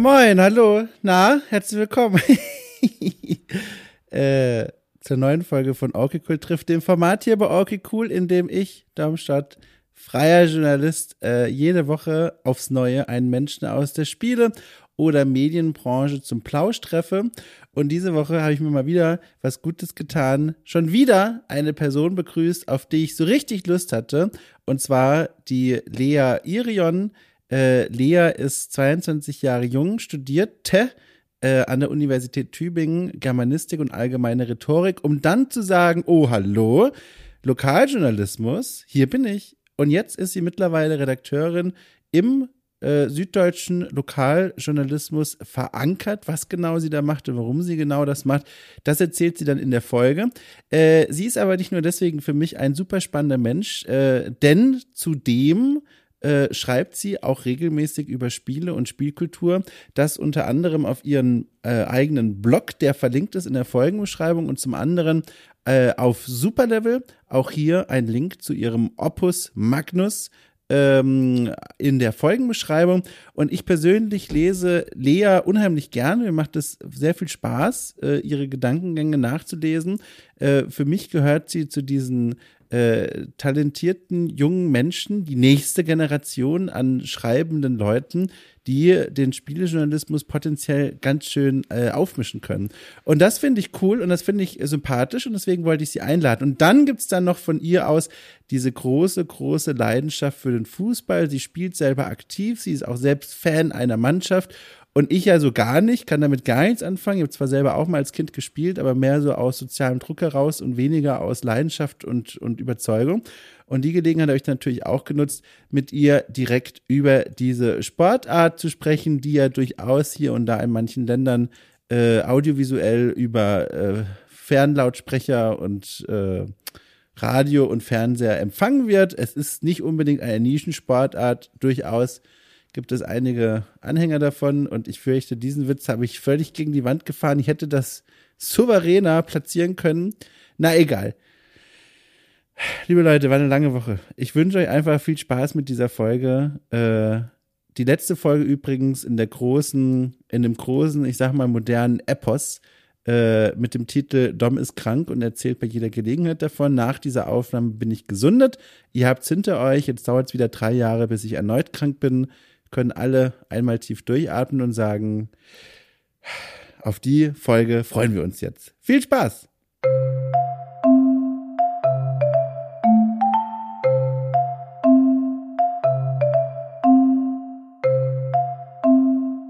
Moin, hallo. Na, herzlich willkommen. äh, zur neuen Folge von Orky Cool trifft dem Format hier bei Orky Cool, in dem ich, Darmstadt, freier Journalist, äh, jede Woche aufs Neue einen Menschen aus der Spiele- oder Medienbranche zum Plausch treffe. Und diese Woche habe ich mir mal wieder was Gutes getan. Schon wieder eine Person begrüßt, auf die ich so richtig Lust hatte. Und zwar die Lea Irion. Äh, Lea ist 22 Jahre jung, studierte äh, an der Universität Tübingen Germanistik und allgemeine Rhetorik, um dann zu sagen, oh hallo, Lokaljournalismus, hier bin ich. Und jetzt ist sie mittlerweile Redakteurin im äh, süddeutschen Lokaljournalismus verankert. Was genau sie da macht und warum sie genau das macht, das erzählt sie dann in der Folge. Äh, sie ist aber nicht nur deswegen für mich ein super spannender Mensch, äh, denn zudem äh, schreibt sie auch regelmäßig über Spiele und Spielkultur, das unter anderem auf ihren äh, eigenen Blog, der verlinkt ist in der Folgenbeschreibung und zum anderen äh, auf Superlevel, auch hier ein Link zu ihrem Opus Magnus, ähm, in der Folgenbeschreibung. Und ich persönlich lese Lea unheimlich gerne. Mir macht es sehr viel Spaß, äh, ihre Gedankengänge nachzulesen. Äh, für mich gehört sie zu diesen äh, talentierten jungen Menschen, die nächste Generation an schreibenden Leuten, die den Spielejournalismus potenziell ganz schön äh, aufmischen können. Und das finde ich cool und das finde ich sympathisch und deswegen wollte ich sie einladen. Und dann gibt's dann noch von ihr aus diese große, große Leidenschaft für den Fußball. Sie spielt selber aktiv, sie ist auch selbst Fan einer Mannschaft und ich also gar nicht, kann damit gar nichts anfangen. Ich habe zwar selber auch mal als Kind gespielt, aber mehr so aus sozialem Druck heraus und weniger aus Leidenschaft und, und Überzeugung. Und die Gelegenheit habe ich natürlich auch genutzt, mit ihr direkt über diese Sportart zu sprechen, die ja durchaus hier und da in manchen Ländern äh, audiovisuell über äh, Fernlautsprecher und äh, Radio und Fernseher empfangen wird. Es ist nicht unbedingt eine Nischensportart, durchaus gibt es einige Anhänger davon und ich fürchte, diesen Witz habe ich völlig gegen die Wand gefahren. Ich hätte das souveräner platzieren können. Na egal. Liebe Leute, war eine lange Woche. Ich wünsche euch einfach viel Spaß mit dieser Folge. Äh, die letzte Folge übrigens in der großen, in dem großen, ich sag mal modernen Epos äh, mit dem Titel Dom ist krank und erzählt bei jeder Gelegenheit davon. Nach dieser Aufnahme bin ich gesundet. Ihr habt's hinter euch. Jetzt dauert es wieder drei Jahre, bis ich erneut krank bin können alle einmal tief durchatmen und sagen, auf die Folge freuen wir uns jetzt. Viel Spaß!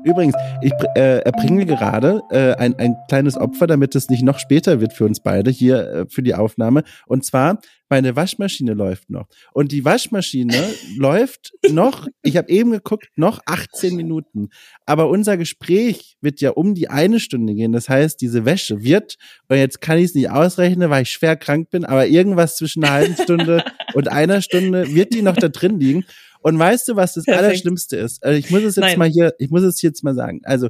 Übrigens, ich äh, erbringe gerade äh, ein, ein kleines Opfer, damit es nicht noch später wird für uns beide hier äh, für die Aufnahme. Und zwar, meine Waschmaschine läuft noch. Und die Waschmaschine läuft noch, ich habe eben geguckt, noch 18 Minuten. Aber unser Gespräch wird ja um die eine Stunde gehen. Das heißt, diese Wäsche wird, und jetzt kann ich es nicht ausrechnen, weil ich schwer krank bin, aber irgendwas zwischen einer halben Stunde und einer Stunde wird die noch da drin liegen. Und weißt du, was das Perfekt. Allerschlimmste ist? Also ich muss es jetzt Nein. mal hier, ich muss es jetzt mal sagen. Also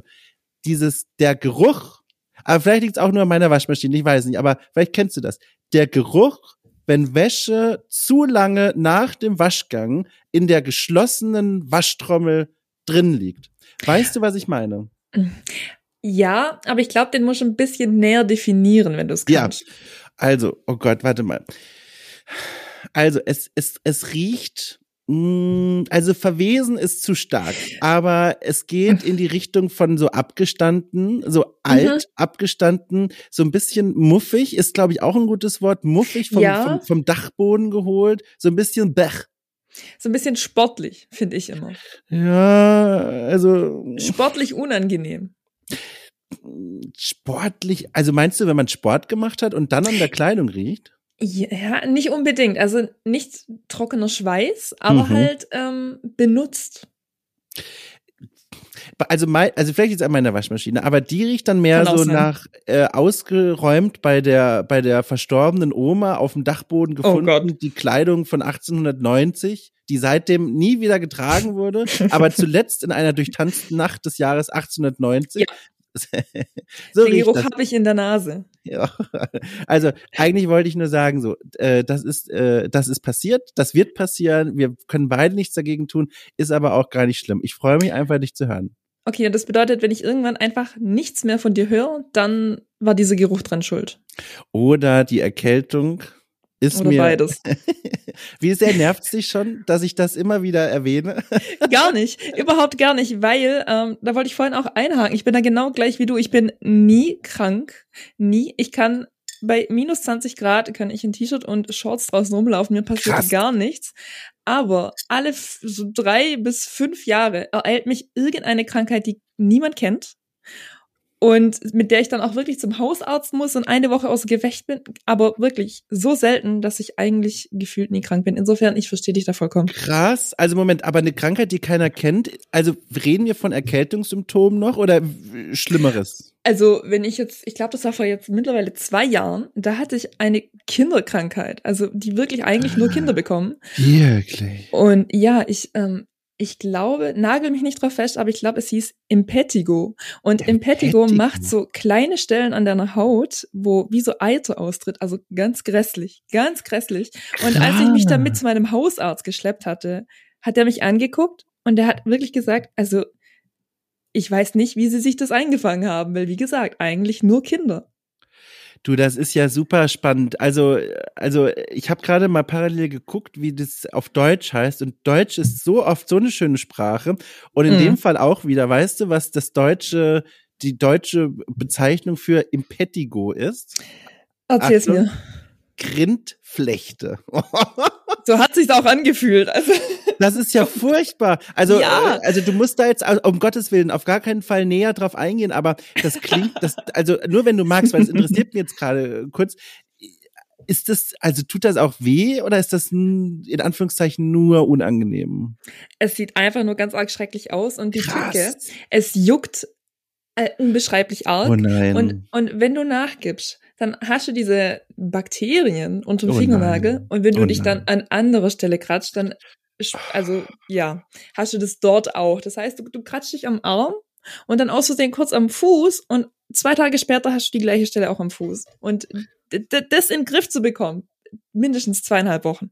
dieses, der Geruch, aber vielleicht liegt es auch nur an meiner Waschmaschine, ich weiß nicht, aber vielleicht kennst du das. Der Geruch, wenn Wäsche zu lange nach dem Waschgang in der geschlossenen Waschtrommel drin liegt. Weißt du, was ich meine? Ja, aber ich glaube, den muss du ein bisschen näher definieren, wenn du es kannst. Ja, also, oh Gott, warte mal. Also, es, es, es riecht also verwesen ist zu stark, aber es geht in die Richtung von so abgestanden, so alt mhm. abgestanden, so ein bisschen muffig, ist glaube ich auch ein gutes Wort, muffig vom, ja. vom, vom, Dachboden geholt, so ein bisschen bech. So ein bisschen sportlich, finde ich immer. Ja, also. Sportlich unangenehm. Sportlich, also meinst du, wenn man Sport gemacht hat und dann an der Kleidung riecht? Ja, nicht unbedingt. Also nicht trockener Schweiß, aber mhm. halt ähm, benutzt. Also, mein, also vielleicht jetzt an meiner Waschmaschine, aber die riecht dann mehr so sein. nach äh, ausgeräumt bei der bei der verstorbenen Oma auf dem Dachboden oh gefunden, oh die Kleidung von 1890, die seitdem nie wieder getragen wurde, aber zuletzt in einer durchtanzten Nacht des Jahres 1890 ja. So Den Geruch habe ich in der Nase. Ja. Also eigentlich wollte ich nur sagen, so, äh, das ist, äh, das ist passiert, das wird passieren. Wir können beide nichts dagegen tun, ist aber auch gar nicht schlimm. Ich freue mich einfach, dich zu hören. Okay, das bedeutet, wenn ich irgendwann einfach nichts mehr von dir höre, dann war dieser Geruch dran schuld. Oder die Erkältung ist Oder mir. beides. Wie sehr nervt es dich schon, dass ich das immer wieder erwähne? Gar nicht, überhaupt gar nicht, weil, ähm, da wollte ich vorhin auch einhaken, ich bin da genau gleich wie du, ich bin nie krank, nie. Ich kann bei minus 20 Grad kann ich in T-Shirt und Shorts draußen rumlaufen, mir passiert Krass. gar nichts. Aber alle so drei bis fünf Jahre ereilt mich irgendeine Krankheit, die niemand kennt. Und mit der ich dann auch wirklich zum Hausarzt muss und eine Woche außer Gefecht bin, aber wirklich so selten, dass ich eigentlich gefühlt nie krank bin. Insofern, ich verstehe dich da vollkommen. Krass. Also Moment, aber eine Krankheit, die keiner kennt. Also reden wir von Erkältungssymptomen noch oder Schlimmeres? Also, wenn ich jetzt, ich glaube, das war vor jetzt mittlerweile zwei Jahren, da hatte ich eine Kinderkrankheit, also die wirklich eigentlich nur Kinder bekommen. Wirklich. Und ja, ich, ähm, ich glaube, nagel mich nicht drauf fest, aber ich glaube, es hieß Impetigo. Und Impetigo, Impetigo. macht so kleine Stellen an deiner Haut, wo wie so Eiter austritt. Also ganz grässlich, ganz grässlich. Und als ich mich dann mit zu meinem Hausarzt geschleppt hatte, hat er mich angeguckt und der hat wirklich gesagt, also ich weiß nicht, wie sie sich das eingefangen haben, weil wie gesagt, eigentlich nur Kinder. Du, das ist ja super spannend. Also, also ich habe gerade mal parallel geguckt, wie das auf Deutsch heißt. Und Deutsch ist so oft so eine schöne Sprache. Und in Mhm. dem Fall auch wieder, weißt du, was das deutsche, die deutsche Bezeichnung für Impetigo ist? Erzähl's Achtung. mir. Grindflechte. So hat sich's auch angefühlt. Also Das ist ja furchtbar. Also, Ja. äh, also du musst da jetzt au- um Gottes Willen auf gar keinen Fall näher drauf eingehen, aber das klingt, das, also nur wenn du magst, weil es interessiert mich jetzt gerade kurz. Ist das, also tut das auch weh oder ist das in Anführungszeichen nur unangenehm? es sieht einfach nur ganz arg schrecklich aus und die Krass. Tücke, es juckt äh, unbeschreiblich arg. Oh nein. Und, und wenn du nachgibst, dann hast du diese Bakterien unter dem Oh Fingernagel und wenn du Oh dich dann an anderer Stelle kratzt, dann also ja, hast du das dort auch. Das heißt, du, du kratzt dich am Arm und dann aus Versehen kurz am Fuß und zwei Tage später hast du die gleiche Stelle auch am Fuß. Und das in den Griff zu bekommen, mindestens zweieinhalb Wochen.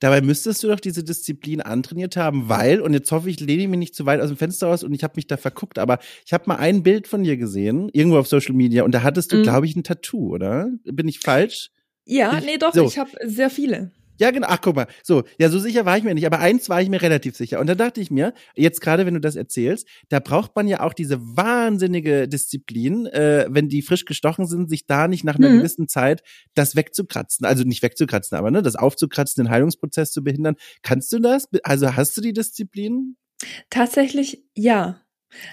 Dabei müsstest du doch diese Disziplin antrainiert haben, weil, und jetzt hoffe ich, lehne ich mich nicht zu weit aus dem Fenster raus und ich habe mich da verguckt, aber ich habe mal ein Bild von dir gesehen, irgendwo auf Social Media, und da hattest du, Mhm. glaube ich, ein Tattoo, oder? Bin ich falsch? Ja, Ich- nee, doch, so. ich habe sehr viele. Ja, genau. Ach, guck mal. So, ja, so sicher war ich mir nicht, aber eins war ich mir relativ sicher. Und da dachte ich mir, jetzt gerade, wenn du das erzählst, da braucht man ja auch diese wahnsinnige Disziplin, äh, wenn die frisch gestochen sind, sich da nicht nach einer Mhm. gewissen Zeit das wegzukratzen. Also nicht wegzukratzen, aber ne, das aufzukratzen, den Heilungsprozess zu behindern. Kannst du das? Also hast du die Disziplin? Tatsächlich ja.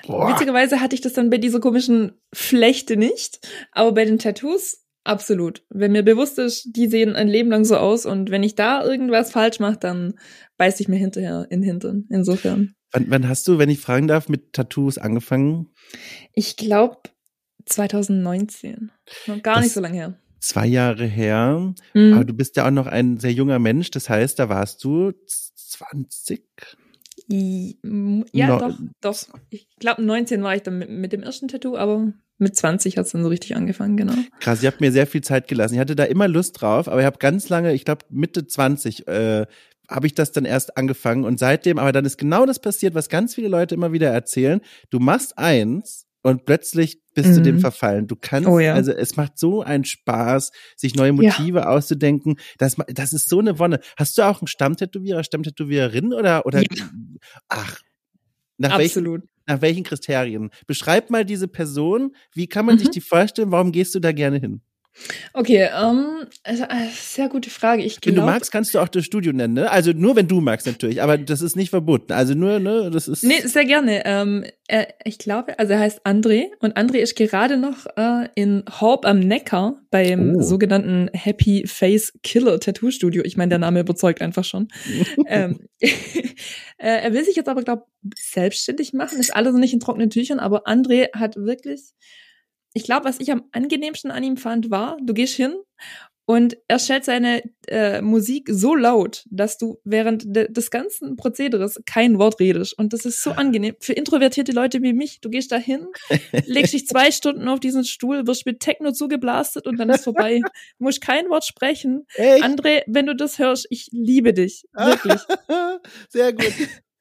Witzigerweise hatte ich das dann bei dieser komischen Flechte nicht, aber bei den Tattoos absolut. Wenn mir bewusst ist, die sehen ein Leben lang so aus und wenn ich da irgendwas falsch mache, dann beiß ich mir hinterher in den Hintern. Insofern. Wann, wann hast du, wenn ich fragen darf, mit Tattoos angefangen? Ich glaube 2019. Noch gar Das- nicht so lange her. Zwei Jahre her. Mhm. Aber du bist ja auch noch ein sehr junger Mensch. Das heißt, da warst du 20? I- m- Ja, No- doch, doch. Ich glaube 19 war ich dann mit, mit dem ersten Tattoo, aber mit 20 hat's dann so richtig angefangen, genau. Krass, ihr habt mir sehr viel Zeit gelassen. Ich hatte da immer Lust drauf, aber ich habe ganz lange, ich glaube Mitte 20, äh, habe ich das dann erst angefangen und seitdem, aber dann ist genau das passiert, was ganz viele Leute immer wieder erzählen. Du machst eins und plötzlich bist du Mhm. dem verfallen. Du kannst, Oh ja. also es macht so einen Spaß, sich neue Ja. Motive auszudenken. Das, das ist so eine Wonne. Hast du auch einen Stammtätowierer, Stammtätowiererin oder, oder, Ja. ach, nach welchen, Absolut. nach welchen Kriterien? Beschreib mal diese Person. Wie kann man Mhm. sich die vorstellen? Warum gehst du da gerne hin? Okay, ähm, also, äh, sehr gute Frage. Ich Wenn du magst, kannst du auch das Studio nennen, ne? Also nur wenn du magst natürlich, aber das ist nicht verboten. Also nur, ne, das ist. Nee, sehr gerne. Ähm, er, ich glaube, also er heißt André und André ist gerade noch äh, in Horb am Neckar beim Oh. sogenannten Happy Face Killer Tattoo Studio. Ich meine, der Name überzeugt einfach schon. ähm, äh, er will sich jetzt aber, glaube selbstständig machen. Ist alles noch nicht in trockenen Tüchern, aber André hat wirklich, ich glaube, was ich am angenehmsten an ihm fand, war, du gehst hin und er stellt seine äh, Musik so laut, dass du während de des ganzen Prozederes kein Wort redest. Und das ist so angenehm. Für introvertierte Leute wie mich, du gehst da hin, legst dich zwei Stunden auf diesen Stuhl, wirst mit Techno zugeblastet und dann ist vorbei. Du musst kein Wort sprechen. Echt? André, wenn du das hörst, ich liebe dich. Wirklich. Sehr gut.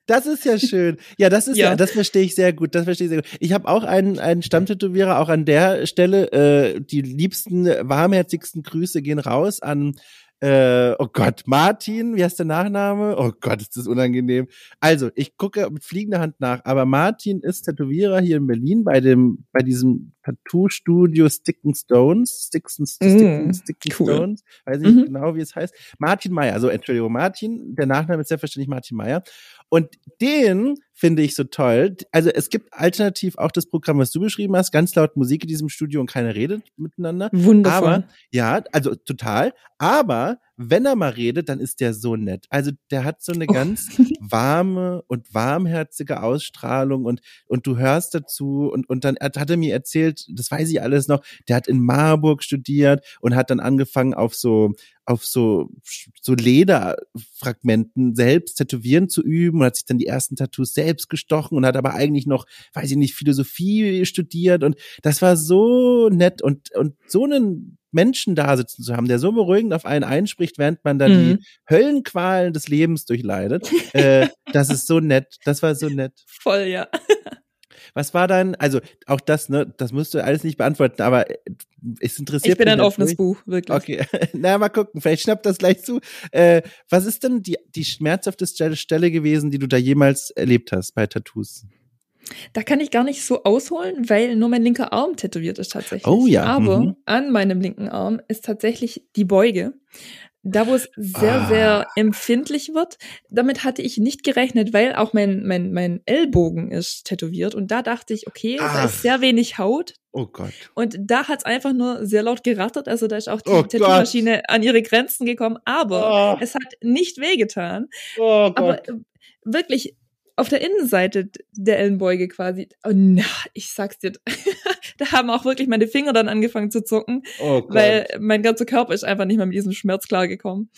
Das ist ja schön. Ja, das ist ja, Ja. das verstehe ich sehr gut. Das verstehe ich sehr gut. Ich habe auch einen, einen Stammtätowierer, auch an der Stelle. Äh, die liebsten, warmherzigsten Grüße gehen raus an äh, oh Gott, Martin, wie heißt der Nachname? Oh Gott, ist das unangenehm. Also, ich gucke mit fliegender Hand nach, aber Martin ist Tätowierer hier in Berlin bei dem, bei diesem Tattoo-Studio Stick and Stones, Sticks and, Stick Mm, and, Stick and cool. Stones, weiß nicht Mhm. genau, wie es heißt. Martin Meyer, also Entschuldigung, Martin, der Nachname ist selbstverständlich Martin Meyer. Und den finde ich so toll. Also es gibt alternativ auch das Programm, was du beschrieben hast, ganz laut Musik in diesem Studio und keiner redet miteinander. Wundervoll. Aber, ja, also total. Aber wenn er mal redet, dann ist der so nett. Also der hat so eine Oh. ganz warme und warmherzige Ausstrahlung und, und du hörst dazu und, und dann hat, hat er mir erzählt, das weiß ich alles noch, der hat in Marburg studiert und hat dann angefangen auf so, auf so, so Lederfragmenten selbst tätowieren zu üben und hat sich dann die ersten Tattoos selbst gestochen und hat aber eigentlich noch, weiß ich nicht, Philosophie studiert und das war so nett und, und so einen Menschen da sitzen zu haben, der so beruhigend auf einen einspricht, während man da Mhm. die Höllenqualen des Lebens durchleidet. äh, das ist so nett. Das war so nett. Voll, ja. Was war dann, also auch das, ne, das musst du alles nicht beantworten, aber äh, es interessiert Ich bin mich ein offenes. Buch, wirklich. Okay, na mal gucken, vielleicht schnappt das gleich zu. Äh, was ist denn die, die schmerzhafteste Stelle gewesen, die du da jemals erlebt hast bei Tattoos? Da kann ich gar nicht so ausholen, weil nur mein linker Arm tätowiert ist tatsächlich. Oh ja, Aber mhm. an meinem linken Arm ist tatsächlich die Beuge. Da, wo es sehr, Ah. sehr empfindlich wird. Damit hatte ich nicht gerechnet, weil auch mein, mein, mein Ellbogen ist tätowiert. Und da dachte ich, okay, da Ach. ist sehr wenig Haut. Oh Gott. Und da hat es einfach nur sehr laut gerattert. Also da ist auch die Oh. Tattoo-Maschine an ihre Grenzen gekommen. Aber Oh, es hat nicht wehgetan. oh Gott. Aber wirklich auf der Innenseite der Ellenbeuge quasi. Oh, na, ich sag's dir. da haben auch wirklich meine Finger dann angefangen zu zucken, oh weil mein ganzer Körper ist einfach nicht mehr mit diesem Schmerz klargekommen.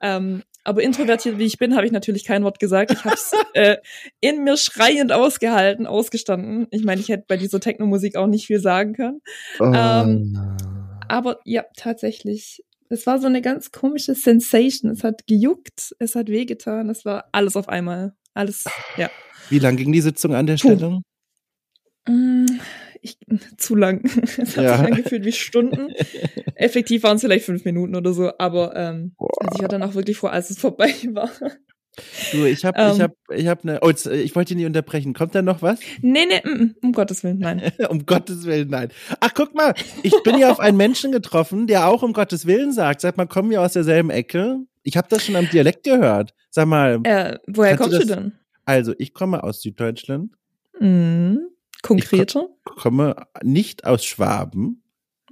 Ähm, aber introvertiert wie ich bin, habe ich natürlich kein Wort gesagt. Ich habe es äh, in mir schreiend ausgehalten, ausgestanden. Ich meine, ich hätte bei dieser Techno-Musik auch nicht viel sagen können. oh. ähm, Aber ja, tatsächlich. Es war so eine ganz komische Sensation. Es hat gejuckt, es hat wehgetan, es war alles auf einmal. Alles, ja. Wie lang ging die Sitzung an der Puh. Stelle? Mm, Ich, zu lang. Es hat Ja. sich angefühlt wie Stunden. Effektiv waren es vielleicht fünf Minuten oder so, aber ähm, also ich war dann auch wirklich froh, als es vorbei war. Du, ich hab, ich Ähm. hab, ich hab ne, oh, jetzt, äh, ich wollte dich nicht unterbrechen. Kommt da noch was? Nee, nee, mm, mm, um Gottes Willen, nein. um Gottes Willen, nein. Ach, guck mal, ich bin hier auf einen Menschen getroffen, der auch um Gottes Willen sagt. Sag mal, kommen wir aus derselben Ecke? Ich habe das schon am Dialekt gehört. Sag mal, Äh, woher kommst du das- denn? also ich komme aus Süddeutschland, Mm, konkreter? komme nicht aus Schwaben,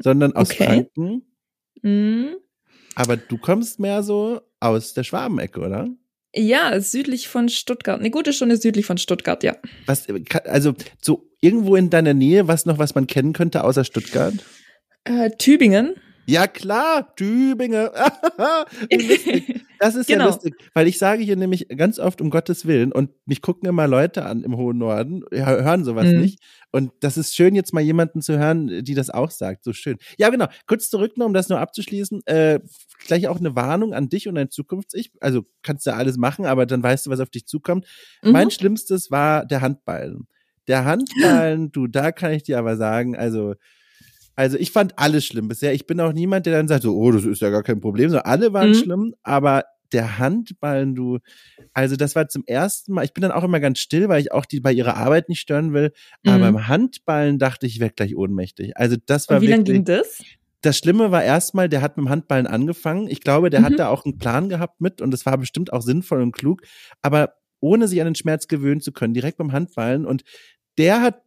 sondern aus Okay. Franken. Mm. Aber du kommst mehr so aus der Schwabenecke, oder? Ja, südlich von Stuttgart. Eine gute Stunde südlich von Stuttgart, ja. Was, also so irgendwo in deiner Nähe, was noch, was man kennen könnte außer Stuttgart? Äh, Tübingen. Ja klar, Tübingen. Das ist ja Genau. lustig, weil ich sage hier nämlich ganz oft um Gottes Willen und mich gucken immer Leute an im hohen Norden, ja, hören sowas Mhm. nicht. Und das ist schön, jetzt mal jemanden zu hören, die das auch sagt. So schön. Ja, genau. Kurz zurück, nur um das nur abzuschließen. Äh, gleich auch eine Warnung an dich und dein Zukunfts-Ich. Also kannst du alles machen, aber dann weißt du, was auf dich zukommt. Mhm. Mein Schlimmstes war der Handballen. Der Handballen, du, da kann ich dir aber sagen, also, also ich fand alles schlimm bisher. Ich bin auch niemand, der dann sagt, so, oh, das ist ja gar kein Problem. So, alle waren Mhm. schlimm, aber der Handballen, du, also das war zum ersten Mal, ich bin dann auch immer ganz still, weil ich auch die bei ihrer Arbeit nicht stören will. Aber Mhm. beim Handballen dachte ich, ich werde gleich ohnmächtig. Also das war Und wie lange wirklich ging das? das Schlimme war erstmal, der hat mit dem Handballen angefangen. Ich glaube, der Mhm. hat da auch einen Plan gehabt mit und es war bestimmt auch sinnvoll und klug. Aber ohne sich an den Schmerz gewöhnen zu können, direkt beim Handballen. Und der hat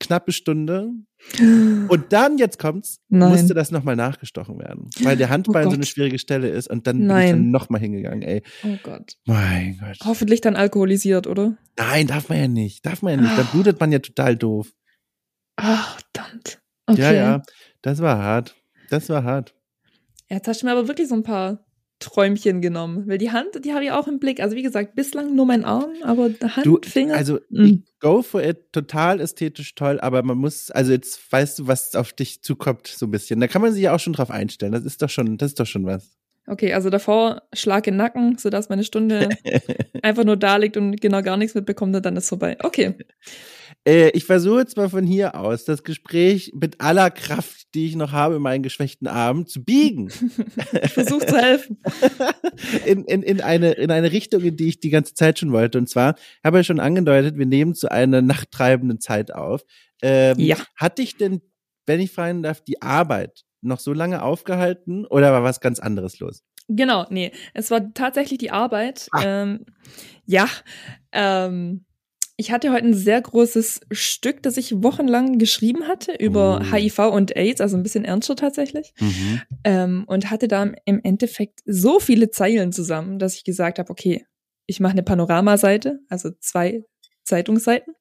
knappe Stunde. Und dann, jetzt kommt's, Nein. musste das nochmal nachgestochen werden. Weil der Handballen Oh so eine schwierige Stelle ist. Und dann bin ich Nein. dann nochmal hingegangen, ey. Oh Gott. Mein Gott. Hoffentlich dann alkoholisiert, oder? Nein, darf man ja nicht. Darf man ja nicht. Dann Ah. blutet man ja total doof. Ach, verdammt. Okay. Ja, ja. Das war hart. Das war hart. Jetzt hast du mir aber wirklich so ein paar Träumchen genommen. Weil die Hand, die habe ich auch im Blick. Also wie gesagt, bislang nur mein Arm, aber Hand, Du, Finger. also Mm. go for it, total ästhetisch toll, aber man muss, also jetzt weißt du, was auf dich zukommt, so ein bisschen. Da kann man sich ja auch schon drauf einstellen. Das ist doch schon, das ist doch schon was. Okay, also davor Schlag in den Nacken, sodass meine Stunde einfach nur da liegt und genau gar nichts mitbekommt und dann ist vorbei. Okay. Äh, ich versuche jetzt mal von hier aus das Gespräch mit aller Kraft, die ich noch habe, in meinen geschwächten Arm zu biegen. ich versuche zu helfen. in, in, in, eine, in eine Richtung, in die ich die ganze Zeit schon wollte. Und zwar habe ich schon angedeutet, wir nehmen zu einer nachttreibenden Zeit auf. Ähm, ja. Hat dich denn, wenn ich fragen darf, die Arbeit noch so lange aufgehalten oder war was ganz anderes los? Genau, nee. Es war tatsächlich die Arbeit. Ah. Ähm, ja, ähm, ich hatte heute ein sehr großes Stück, das ich wochenlang geschrieben hatte über oh. HIV und AIDS, also ein bisschen ernster tatsächlich. Mhm. Ähm, und hatte da im Endeffekt so viele Zeilen zusammen, dass ich gesagt habe, okay, ich mache eine Panoramaseite, also zwei Zeitungsseiten.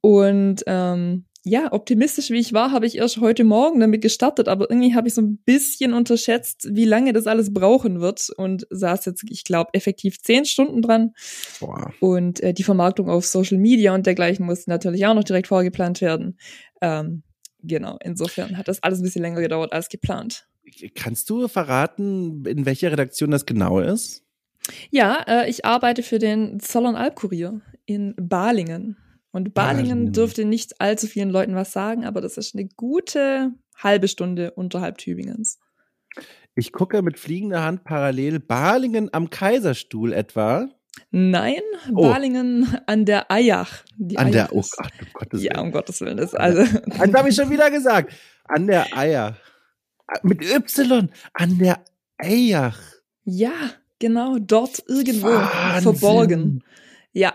Und ähm, ja, optimistisch wie ich war, habe ich erst heute Morgen damit gestartet, aber irgendwie habe ich so ein bisschen unterschätzt, wie lange das alles brauchen wird und saß jetzt, ich glaube, effektiv zehn Stunden dran. Boah. Und äh, die Vermarktung auf Social Media und dergleichen musste natürlich auch noch direkt vorgeplant werden. Ähm, genau, insofern hat das alles ein bisschen länger gedauert als geplant. Kannst du verraten, in welcher Redaktion das genau ist? Ja, äh, ich arbeite für den Zollern Albkurier in Balingen. Und Balingen ah, dürfte nicht allzu vielen Leuten was sagen, aber das ist eine gute halbe Stunde unterhalb Tübingens. Ich gucke mit fliegender Hand parallel Balingen am Kaiserstuhl etwa. Nein, oh. Balingen an der Eyach. Die an Eyach der, oh Gott, um Gottes Willen. Ja, um Gottes Willen. Das, also. Das habe ich schon wieder gesagt. An der Eyach. Mit Y. An der Eyach. Ja, genau. Dort irgendwo Wahnsinn. verborgen. Ja.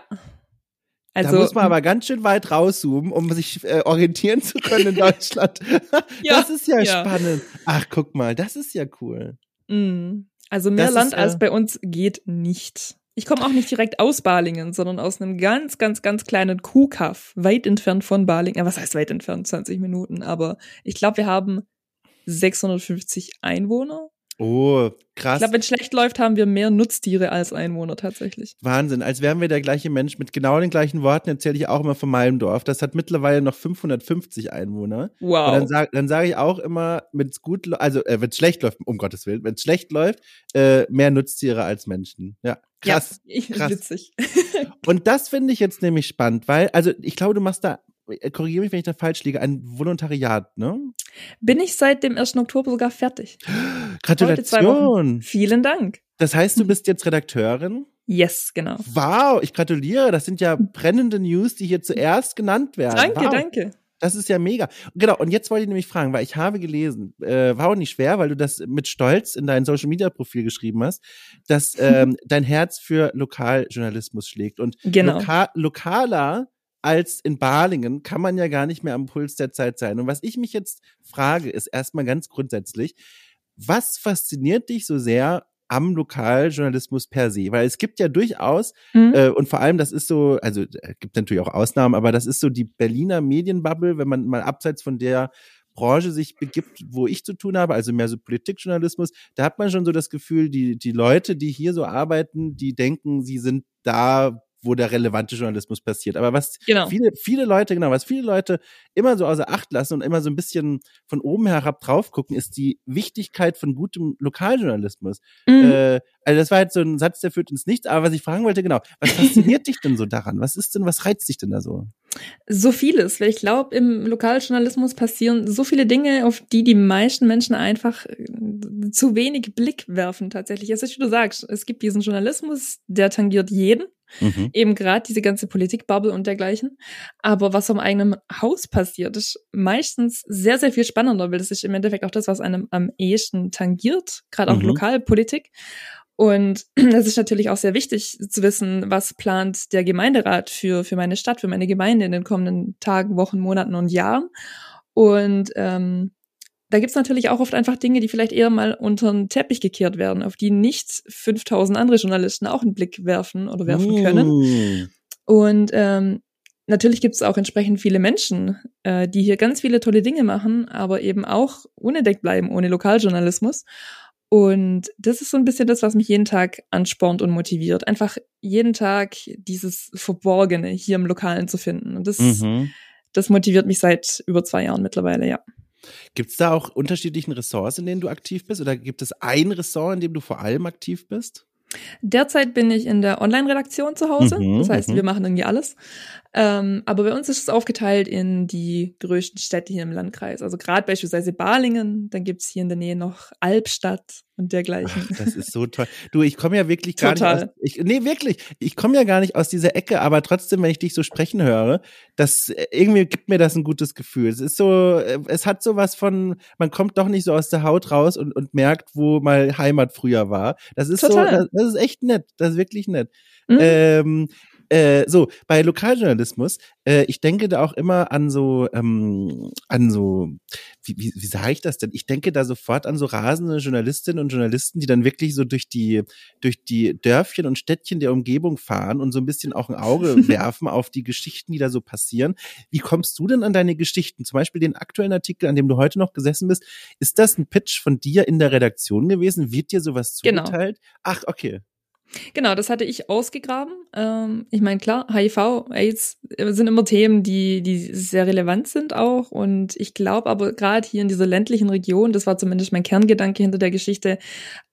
Also, da muss man aber ganz schön weit rauszoomen, um sich äh, orientieren zu können in Deutschland. ja, das ist ja, ja, spannend. Ach, guck mal, das ist ja cool. Mm. Also mehr das Land ist, äh, als bei uns geht nicht. Ich komme auch nicht direkt aus Balingen, sondern aus einem ganz, ganz, ganz kleinen Kuhkaff, weit entfernt von Balingen. Ja, was heißt weit entfernt? 20 Minuten. Aber ich glaube, wir haben 650 Einwohner. Oh, krass. Ich glaube, wenn es schlecht läuft, haben wir mehr Nutztiere als Einwohner tatsächlich. Wahnsinn, als wären wir der gleiche Mensch. Mit genau den gleichen Worten erzähle ich auch immer von meinem Dorf. Das hat mittlerweile noch 550 Einwohner. Wow. Und dann sage sag ich auch immer, wenn es gut, also äh, wenn es schlecht läuft, um Gottes Willen, wenn es schlecht läuft, äh, mehr Nutztiere als Menschen. Ja, krass. Ja, krass. witzig. Und das finde ich jetzt nämlich spannend, weil, also ich glaube, du machst da korrigiere mich, wenn ich da falsch liege, ein Volontariat, ne? Bin ich seit dem 1. Oktober sogar fertig. Gratulation. Vielen Dank. Das heißt, du bist jetzt Redakteurin? Yes, genau. Wow, ich gratuliere. Das sind ja brennende News, die hier zuerst genannt werden. Danke, wow. danke. Das ist ja mega. Genau, und jetzt wollte ich nämlich fragen, weil ich habe gelesen, äh, war auch nicht schwer, weil du das mit Stolz in dein Social Media Profil geschrieben hast, dass ähm, dein Herz für Lokaljournalismus schlägt. Und genau. loka lokaler als in Balingen kann man ja gar nicht mehr am Puls der Zeit sein. Und was ich mich jetzt frage, ist erstmal ganz grundsätzlich, was fasziniert dich so sehr am Lokaljournalismus per se? Weil es gibt ja durchaus, mhm. äh, und vor allem das ist so, also äh, gibt natürlich auch Ausnahmen, aber das ist so die Berliner Medienbubble, wenn man mal abseits von der Branche sich begibt, wo ich zu tun habe, also mehr so Politikjournalismus, da hat man schon so das Gefühl, die, die Leute, die hier so arbeiten, die denken, sie sind da, wo der relevante Journalismus passiert. Aber was genau. viele, viele Leute, genau, was viele Leute immer so außer Acht lassen und immer so ein bisschen von oben herab drauf gucken, ist die Wichtigkeit von gutem Lokaljournalismus. Mhm. Äh, also das war jetzt so ein Satz, der führt ins Nichts, aber was ich fragen wollte, genau, was fasziniert dich denn so daran? Was ist denn, was reizt dich denn da so? So vieles, weil ich glaube, im Lokaljournalismus passieren so viele Dinge, auf die die meisten Menschen einfach äh, zu wenig Blick werfen tatsächlich. Es ist, wie du sagst, es gibt diesen Journalismus, der tangiert jeden. Mhm. Eben gerade diese ganze Politikbubble und dergleichen. Aber was am eigenen Haus passiert, ist meistens sehr, sehr viel spannender, weil das ist im Endeffekt auch das, was einem am ehesten tangiert, gerade auch mhm. Lokalpolitik. Und es ist natürlich auch sehr wichtig zu wissen, was plant der Gemeinderat für, für meine Stadt, für meine Gemeinde in den kommenden Tagen, Wochen, Monaten und Jahren. Und ähm, da gibt's natürlich auch oft einfach Dinge, die vielleicht eher mal unter den Teppich gekehrt werden, auf die nicht 5000 andere Journalisten auch einen Blick werfen oder werfen mm. können. Und ähm, natürlich gibt's auch entsprechend viele Menschen, äh, die hier ganz viele tolle Dinge machen, aber eben auch unentdeckt bleiben ohne Lokaljournalismus. Und das ist so ein bisschen das, was mich jeden Tag anspornt und motiviert. Einfach jeden Tag dieses Verborgene hier im Lokalen zu finden. Und das, mhm. das motiviert mich seit über zwei Jahren mittlerweile, ja. Gibt es da auch unterschiedlichen Ressorts, in denen du aktiv bist? Oder gibt es ein Ressort, in dem du vor allem aktiv bist? Derzeit bin ich in der Online-Redaktion zu Hause. Mhm, das heißt, mhm. wir machen irgendwie alles. Ähm, aber bei uns ist es aufgeteilt in die größten Städte hier im Landkreis. Also gerade beispielsweise Balingen, dann gibt's hier in der Nähe noch Albstadt, und dergleichen. Ach, das ist so toll. Du, ich komme ja wirklich gar Total. nicht aus, ich, nee, wirklich, ich komme ja gar nicht aus dieser Ecke, aber trotzdem, wenn ich dich so sprechen höre, das irgendwie gibt mir das ein gutes Gefühl. Es ist so, es hat sowas von, man kommt doch nicht so aus der Haut raus und, und merkt, wo mal Heimat früher war. Das ist Total. so, das, das, ist echt nett, das ist wirklich nett. Mhm. Ähm, äh, so, bei Lokaljournalismus, äh, ich denke da auch immer an so, ähm, an so, wie, wie, wie sage ich das denn? Ich denke da sofort an so rasende Journalistinnen und Journalisten, die dann wirklich so durch die, durch die Dörfchen und Städtchen der Umgebung fahren und so ein bisschen auch ein Auge werfen auf die Geschichten, die da so passieren. Wie kommst du denn an deine Geschichten? Zum Beispiel den aktuellen Artikel, an dem du heute noch gesessen bist. Ist das ein Pitch von dir in der Redaktion gewesen? Wird dir sowas genau. zugeteilt? Genau. Ach, okay. Genau, das hatte ich ausgegraben. Ähm, ich meine, klar, HIV, AIDS sind immer Themen, die, die sehr relevant sind auch. Und ich glaube aber gerade hier in dieser ländlichen Region, das war zumindest mein Kerngedanke hinter der Geschichte,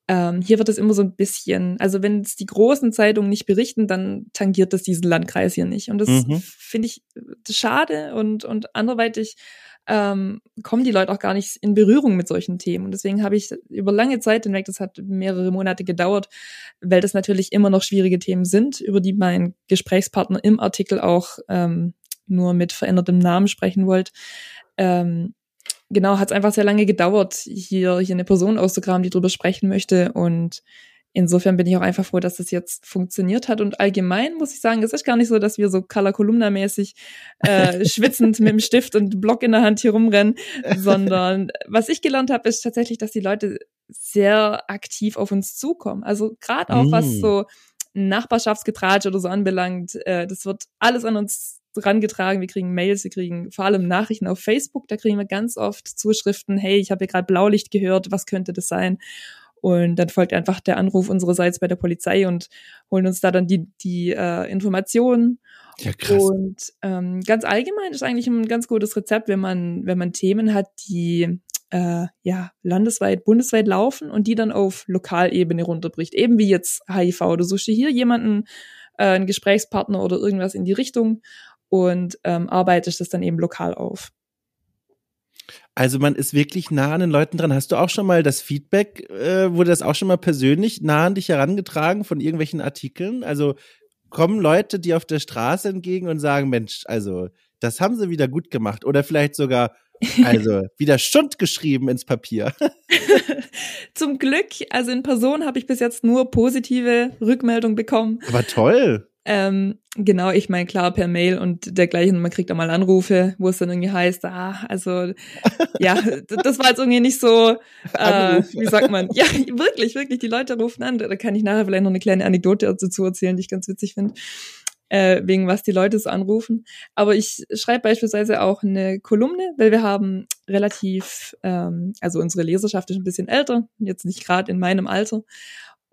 ähm, hier wird es immer so ein bisschen, also wenn es die großen Zeitungen nicht berichten, dann tangiert das diesen Landkreis hier nicht. Und das mhm. finde ich schade und, und anderweitig ähm, kommen die Leute auch gar nicht in Berührung mit solchen Themen. Und deswegen habe ich über lange Zeit hinweg, das hat mehrere Monate gedauert, weil das natürlich immer noch schwierige Themen sind, über die mein Gesprächspartner im Artikel auch ähm, nur mit verändertem Namen sprechen wollte. Ähm, genau, hat es einfach sehr lange gedauert, hier, hier eine Person auszugraben, die drüber sprechen möchte. Und insofern bin ich auch einfach froh, dass das jetzt funktioniert hat. Und allgemein muss ich sagen, es ist gar nicht so, dass wir so Color Columna mäßig äh, schwitzend mit dem Stift und Block in der Hand hier rumrennen, sondern was ich gelernt habe, ist tatsächlich, dass die Leute sehr aktiv auf uns zukommen. Also gerade auch mm. was so Nachbarschaftsgetratsch oder so anbelangt, äh, das wird alles an uns rangetragen. Wir kriegen Mails, wir kriegen vor allem Nachrichten auf Facebook. Da kriegen wir ganz oft Zuschriften, hey, ich habe hier gerade Blaulicht gehört, was könnte das sein? Und dann folgt einfach der Anruf unsererseits bei der Polizei und holen uns da dann die, die äh, Informationen. Ja, krass. Und ähm, ganz allgemein ist eigentlich ein ganz gutes Rezept, wenn man, wenn man Themen hat, die äh, ja landesweit, bundesweit laufen und die dann auf Lokalebene runterbricht. Eben wie jetzt HIV. Du suchst dir hier jemanden, äh, einen Gesprächspartner oder irgendwas in die Richtung und ähm, arbeitest das dann eben lokal auf. Also man ist wirklich nah an den Leuten dran. Hast du auch schon mal das Feedback, äh, wurde das auch schon mal persönlich nah an dich herangetragen von irgendwelchen Artikeln? Also kommen Leute dir auf der Straße entgegen und sagen, Mensch, also das haben sie wieder gut gemacht oder vielleicht sogar also wieder Schund geschrieben ins Papier. Zum Glück, also in Person habe ich bis jetzt nur positive Rückmeldungen bekommen. Aber toll. Ähm, genau, ich meine, klar, per Mail und dergleichen, man kriegt auch mal Anrufe, wo es dann irgendwie heißt, ah, also, ja, das war jetzt irgendwie nicht so, äh, wie sagt man, ja, wirklich, wirklich, die Leute rufen an, da kann ich nachher vielleicht noch eine kleine Anekdote dazu erzählen, die ich ganz witzig finde, äh, wegen was die Leute so anrufen. Aber ich schreibe beispielsweise auch eine Kolumne, weil wir haben relativ, ähm, also unsere Leserschaft ist ein bisschen älter, jetzt nicht gerade in meinem Alter,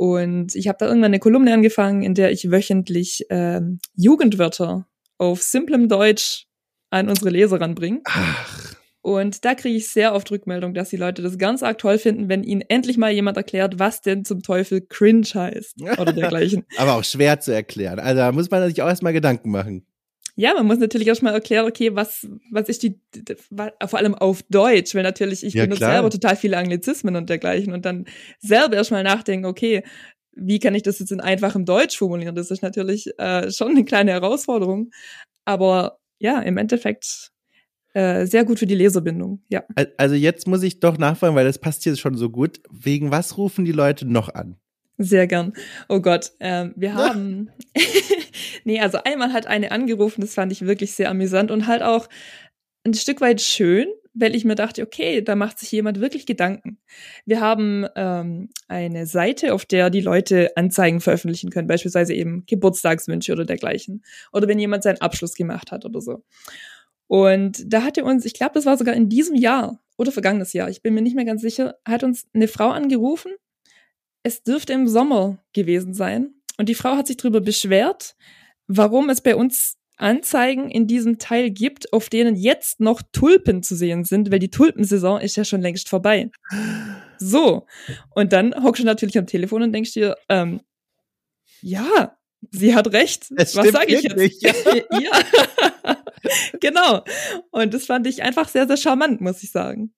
und ich habe da irgendwann eine Kolumne angefangen, in der ich wöchentlich ähm, Jugendwörter auf simplem Deutsch an unsere Leser ranbringe. Ach. Und da kriege ich sehr oft Rückmeldung, dass die Leute das ganz arg toll finden, wenn ihnen endlich mal jemand erklärt, was denn zum Teufel cringe heißt oder dergleichen. Aber auch schwer zu erklären. Also da muss man sich auch erstmal Gedanken machen. Ja, man muss natürlich erstmal erklären, okay, was, was ist die, vor allem auf Deutsch, weil natürlich ich ja, benutze klar. selber total viele Anglizismen und dergleichen und dann selber erstmal nachdenken, okay, wie kann ich das jetzt in einfachem Deutsch formulieren? Das ist natürlich äh, schon eine kleine Herausforderung, aber ja, im Endeffekt äh, sehr gut für die Leserbindung, ja. Also jetzt muss ich doch nachfragen, weil das passt hier schon so gut. Wegen was rufen die Leute noch an? Sehr gern. Oh Gott, ähm, wir haben. nee, also einmal hat eine angerufen, das fand ich wirklich sehr amüsant und halt auch ein Stück weit schön, weil ich mir dachte, okay, da macht sich jemand wirklich Gedanken. Wir haben ähm, eine Seite, auf der die Leute Anzeigen veröffentlichen können, beispielsweise eben Geburtstagswünsche oder dergleichen. Oder wenn jemand seinen Abschluss gemacht hat oder so. Und da hatte uns, ich glaube, das war sogar in diesem Jahr oder vergangenes Jahr, ich bin mir nicht mehr ganz sicher, hat uns eine Frau angerufen es dürfte im Sommer gewesen sein. Und die Frau hat sich darüber beschwert, warum es bei uns Anzeigen in diesem Teil gibt, auf denen jetzt noch Tulpen zu sehen sind, weil die Tulpensaison ist ja schon längst vorbei. So. Und dann hockst du natürlich am Telefon und denkst dir, ähm, ja, sie hat recht. Es Was sage ich jetzt? ja. genau. Und das fand ich einfach sehr, sehr charmant, muss ich sagen.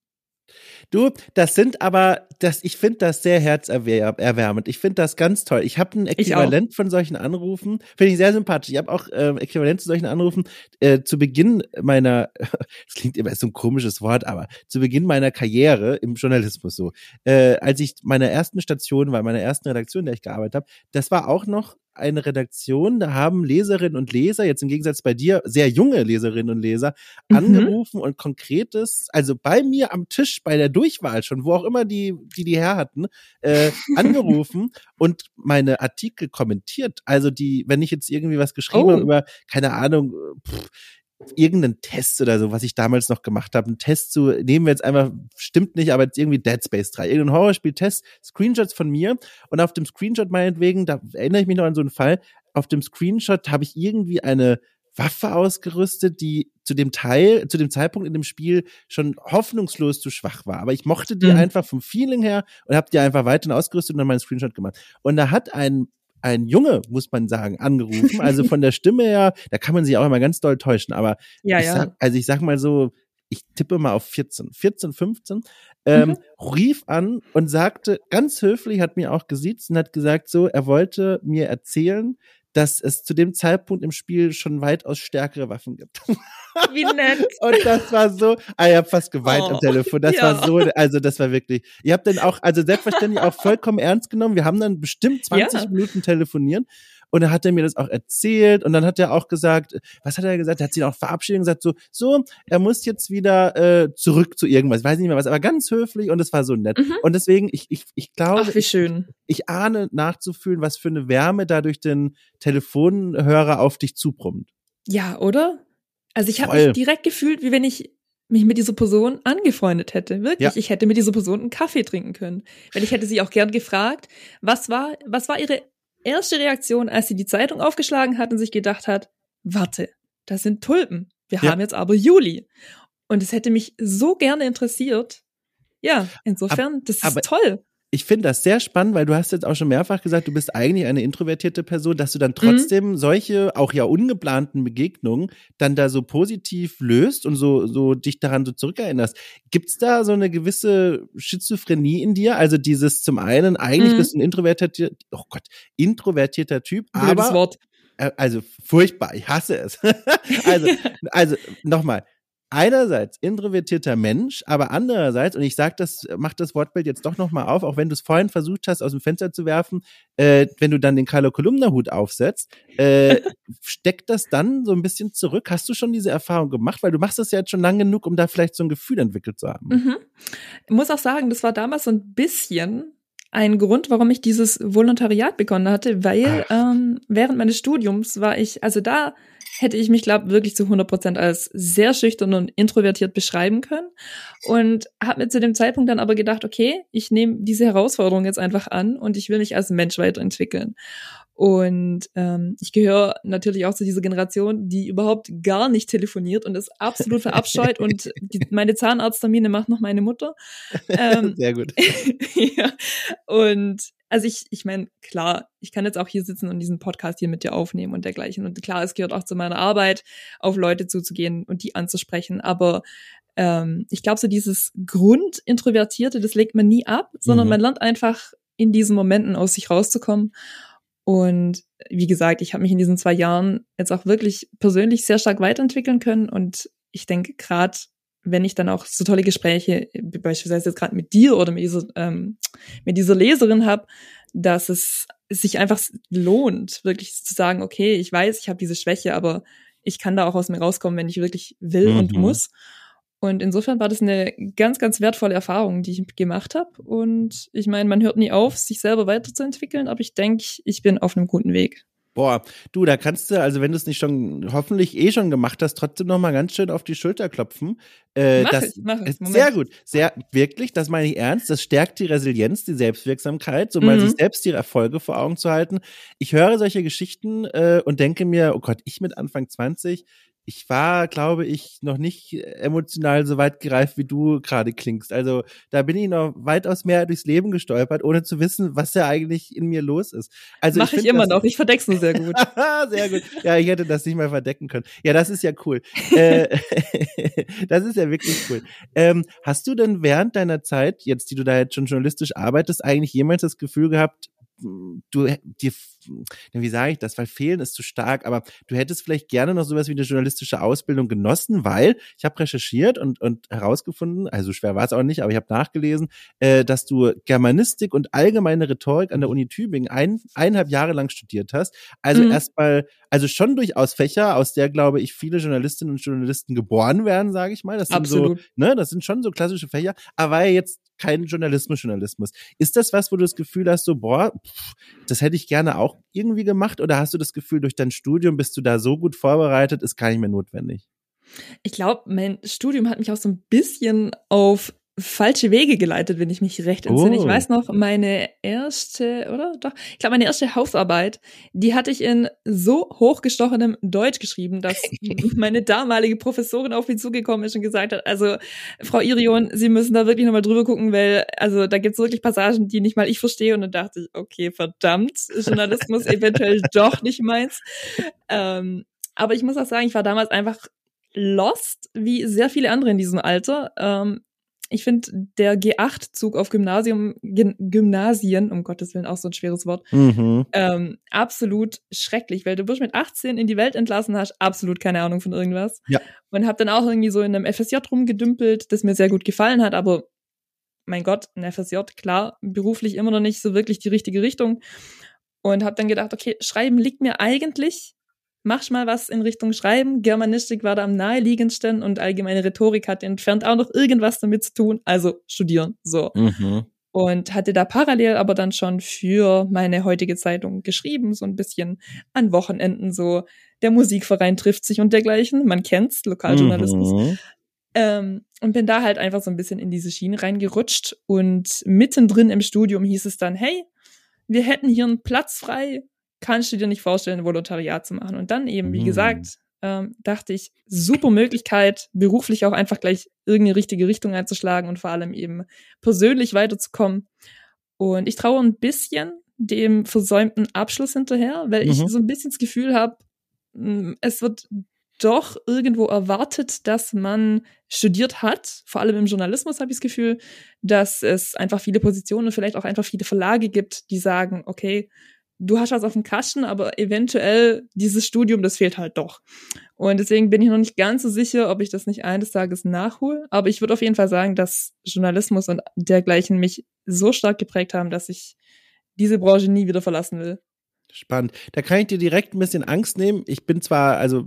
Du, das sind aber, das, ich finde das sehr herzerwärmend. Ich finde das ganz toll. Ich habe ein Äquivalent von solchen Anrufen, finde ich sehr sympathisch. Ich habe auch ähm, Äquivalent zu solchen Anrufen äh, zu Beginn meiner, das klingt immer so ein komisches Wort, aber zu Beginn meiner Karriere im Journalismus so, äh, als ich meiner ersten Station war, meiner ersten Redaktion, in der ich gearbeitet habe, das war auch noch eine Redaktion, da haben Leserinnen und Leser, jetzt im Gegensatz bei dir, sehr junge Leserinnen und Leser, Mhm. angerufen und konkretes, also bei mir am Tisch, bei der Durchwahl schon, wo auch immer die, die die her hatten, äh, angerufen und meine Artikel kommentiert. Also die, wenn ich jetzt irgendwie was geschrieben Oh. habe über, keine Ahnung, pff, irgendeinen Test oder so, was ich damals noch gemacht habe, einen Test zu, nehmen wir jetzt einfach, stimmt nicht, aber jetzt irgendwie Dead Space 3, irgendein Horrorspiel-Test, Screenshots von mir und auf dem Screenshot meinetwegen, da erinnere ich mich noch an so einen Fall, auf dem Screenshot habe ich irgendwie eine Waffe ausgerüstet, die zu dem Teil, zu dem Zeitpunkt in dem Spiel schon hoffnungslos zu schwach war. Aber ich mochte die Mhm. einfach vom Feeling her und habe die einfach weiterhin ausgerüstet und dann meinen Screenshot gemacht. Und da hat ein ein Junge, muss man sagen, angerufen. Also von der Stimme her, da kann man sich auch immer ganz doll täuschen. Aber Ja, ich sag, also ich sag mal so, ich tippe mal auf 14, 14, 15, ähm, Mhm. rief an und sagte, ganz höflich, hat mir auch gesiezt und hat gesagt so, er wollte mir erzählen, dass es zu dem Zeitpunkt im Spiel schon weitaus stärkere Waffen gibt. Wie nett. Und das war so, ah, ich habe fast geweint am Oh, Telefon. Das ja. war so, also das war wirklich. Ihr habt dann auch, also selbstverständlich auch vollkommen ernst genommen. Wir haben dann bestimmt 20 Ja. Minuten telefoniert. Und dann hat er mir das auch erzählt und dann hat er auch gesagt, was hat er gesagt? Er hat sich auch verabschiedet und gesagt, so, so, er muss jetzt wieder äh, zurück zu irgendwas. Ich weiß nicht mehr was, aber ganz höflich und es war so nett. Mhm. Und deswegen, ich, ich, ich glaube, Ach, schön. ich ahne nachzufühlen, was für eine Wärme da durch den Telefonhörer auf dich zubrummt. Ja, oder? Also ich habe mich direkt gefühlt, wie wenn ich mich mit dieser Person angefreundet hätte. Wirklich. Ja. Ich hätte mit dieser Person einen Kaffee trinken können. Weil ich hätte sie auch gern gefragt, was war, was war ihre erste Reaktion, als sie die Zeitung aufgeschlagen hat und sich gedacht hat, warte, das sind Tulpen. Wir Ja. haben jetzt aber Juli. Und es hätte mich so gerne interessiert. Ja, insofern, das ist aber- toll. Ich finde das sehr spannend, weil du hast jetzt auch schon mehrfach gesagt, du bist eigentlich eine introvertierte Person, dass du dann trotzdem solche auch ja ungeplanten Begegnungen dann da so positiv löst und so so dich daran so zurückerinnerst. Gibt's da so eine gewisse Schizophrenie in dir? Also dieses zum einen eigentlich Mhm. bist du ein introvertierter, oh Gott, introvertierter Typ, Blödes aber Wort. äh, also furchtbar, ich hasse es. also, also nochmal. Einerseits introvertierter Mensch, aber andererseits, und ich sag das, mach das Wortbild jetzt doch nochmal auf, auch wenn du es vorhin versucht hast, aus dem Fenster zu werfen, äh, wenn du dann den Carlo Kolumna-Hut aufsetzt, äh, steckt das dann so ein bisschen zurück? Hast du schon diese Erfahrung gemacht? Weil du machst das ja jetzt schon lang genug, um da vielleicht so ein Gefühl entwickelt zu haben. Mhm. Ich muss auch sagen, das war damals so ein bisschen ein Grund, warum ich dieses Volontariat begonnen hatte, weil ähm, während meines Studiums war ich, also da hätte ich mich, glaube wirklich zu 100 Prozent als sehr schüchtern und introvertiert beschreiben können und habe mir zu dem Zeitpunkt dann aber gedacht, okay, ich nehme diese Herausforderung jetzt einfach an und ich will mich als Mensch weiterentwickeln. Und ähm, ich gehöre natürlich auch zu dieser Generation, die überhaupt gar nicht telefoniert und es absolut verabscheut und die, meine Zahnarzttermine macht noch meine Mutter. Ähm, Sehr gut. ja. Und also ich, ich meine, klar, ich kann jetzt auch hier sitzen und diesen Podcast hier mit dir aufnehmen und dergleichen. Und klar, es gehört auch zu meiner Arbeit, auf Leute zuzugehen und die anzusprechen. Aber ähm, ich glaube, so dieses Grundintrovertierte, das legt man nie ab, sondern Mhm. man lernt einfach in diesen Momenten aus sich rauszukommen. Und wie gesagt, ich habe mich in diesen zwei Jahren jetzt auch wirklich persönlich sehr stark weiterentwickeln können. Und ich denke, gerade wenn ich dann auch so tolle Gespräche, beispielsweise jetzt gerade mit dir oder mit dieser, ähm, mit dieser Leserin habe, dass es sich einfach lohnt, wirklich zu sagen, okay, ich weiß, ich habe diese Schwäche, aber ich kann da auch aus mir rauskommen, wenn ich wirklich will und Mhm. muss. Und insofern war das eine ganz, ganz wertvolle Erfahrung, die ich gemacht habe. Und ich meine, man hört nie auf, sich selber weiterzuentwickeln, aber ich denke, ich bin auf einem guten Weg. Boah, du, da kannst du, also wenn du es nicht schon, hoffentlich eh schon gemacht hast, trotzdem noch mal ganz schön auf die Schulter klopfen. Äh, mach das, ich, mach ich. Moment. Sehr gut, sehr, wirklich, das meine ich ernst. Das stärkt die Resilienz, die Selbstwirksamkeit, so mal Mhm. sich selbst die Erfolge vor Augen zu halten. Ich höre solche Geschichten äh, und denke mir, oh Gott, ich mit Anfang 20, ich war, glaube ich, noch nicht emotional so weit gereift, wie du gerade klingst. Also da bin ich noch weitaus mehr durchs Leben gestolpert, ohne zu wissen, was da eigentlich in mir los ist. Also Mach ich, find immer noch. Ich verdeck's nur sehr gut. sehr gut. Ja, ich hätte das nicht mal verdecken können. Ja, das ist ja cool. äh, das ist ja wirklich cool. Ähm, hast du denn während deiner Zeit, jetzt, die du da jetzt schon journalistisch arbeitest, eigentlich jemals das Gefühl gehabt, du dir, wie sage ich das, weil fehlen ist zu stark, aber du hättest vielleicht gerne noch sowas wie eine journalistische Ausbildung genossen, weil ich habe recherchiert und, und herausgefunden, also schwer war es auch nicht, aber ich habe nachgelesen, äh, dass du Germanistik und allgemeine Rhetorik an der Uni Tübingen ein, eineinhalb Jahre lang studiert hast. Also Mhm. erstmal, also schon durchaus Fächer, aus der, glaube ich, viele Journalistinnen und Journalisten geboren werden, sage ich mal. Das sind Absolut. so, ne, das sind schon so klassische Fächer, aber war ja jetzt kein Journalismus, Journalismus. Ist das was, wo du das Gefühl hast, so, boah, pff, das hätte ich gerne auch irgendwie gemacht? Oder hast du das Gefühl, durch dein Studium bist du da so gut vorbereitet, ist gar nicht mehr notwendig? Ich glaube, mein Studium hat mich auch so ein bisschen auf falsche Wege geleitet, wenn ich mich recht entsinne. Oh. Ich weiß noch, meine erste, oder? Doch, ich glaube, meine erste Hausarbeit, die hatte ich in so hochgestochenem Deutsch geschrieben, dass meine damalige Professorin auf mich zugekommen ist und gesagt hat, also, Frau Irion, Sie müssen da wirklich nochmal drüber gucken, weil, also, da gibt's wirklich Passagen, die nicht mal ich verstehe. Und dann dachte ich, okay, verdammt, Journalismus eventuell doch nicht meins. Ähm, aber ich muss auch sagen, ich war damals einfach lost, wie sehr viele andere in diesem Alter. Ähm, ich finde, der G8-Zug auf Gymnasium, Gym- Gymnasien, um Gottes Willen auch so ein schweres Wort, Mhm. ähm, absolut schrecklich, weil du wirst mit 18 in die Welt entlassen, hast absolut keine Ahnung von irgendwas. Ja. Und hab dann auch irgendwie so in einem FSJ rumgedümpelt, das mir sehr gut gefallen hat, aber mein Gott, ein FSJ, klar, beruflich immer noch nicht so wirklich die richtige Richtung. Und hab dann gedacht, okay, Schreiben liegt mir eigentlich, mach mal was in Richtung Schreiben. Germanistik war da am naheliegendsten und allgemeine Rhetorik hatte entfernt auch noch irgendwas damit zu tun, also studieren, so Mhm. und hatte da parallel aber dann schon für meine heutige Zeitung geschrieben, so ein bisschen an Wochenenden so der Musikverein trifft sich und dergleichen, man kennt's, Lokaljournalismus. Mhm. Ähm, und bin da halt einfach so ein bisschen in diese Schiene reingerutscht und mittendrin im Studium hieß es dann, hey, wir hätten hier einen Platz frei, kannst du dir nicht vorstellen, ein Volontariat zu machen? Und dann eben, wie Mhm. gesagt, ähm, dachte ich, super Möglichkeit, beruflich auch einfach gleich irgendeine richtige Richtung einzuschlagen und vor allem eben persönlich weiterzukommen. Und ich traue ein bisschen dem versäumten Abschluss hinterher, weil ich Mhm. so ein bisschen das Gefühl habe, es wird doch irgendwo erwartet, dass man studiert hat. Vor allem im Journalismus habe ich das Gefühl, dass es einfach viele Positionen und vielleicht auch einfach viele Verlage gibt, die sagen, okay, du hast was auf dem Kasten, aber eventuell dieses Studium, das fehlt halt doch. Und deswegen bin ich noch nicht ganz so sicher, ob ich das nicht eines Tages nachhole. Aber ich würde auf jeden Fall sagen, dass Journalismus und dergleichen mich so stark geprägt haben, dass ich diese Branche nie wieder verlassen will. Spannend. Da kann ich dir direkt ein bisschen Angst nehmen. Ich bin zwar, also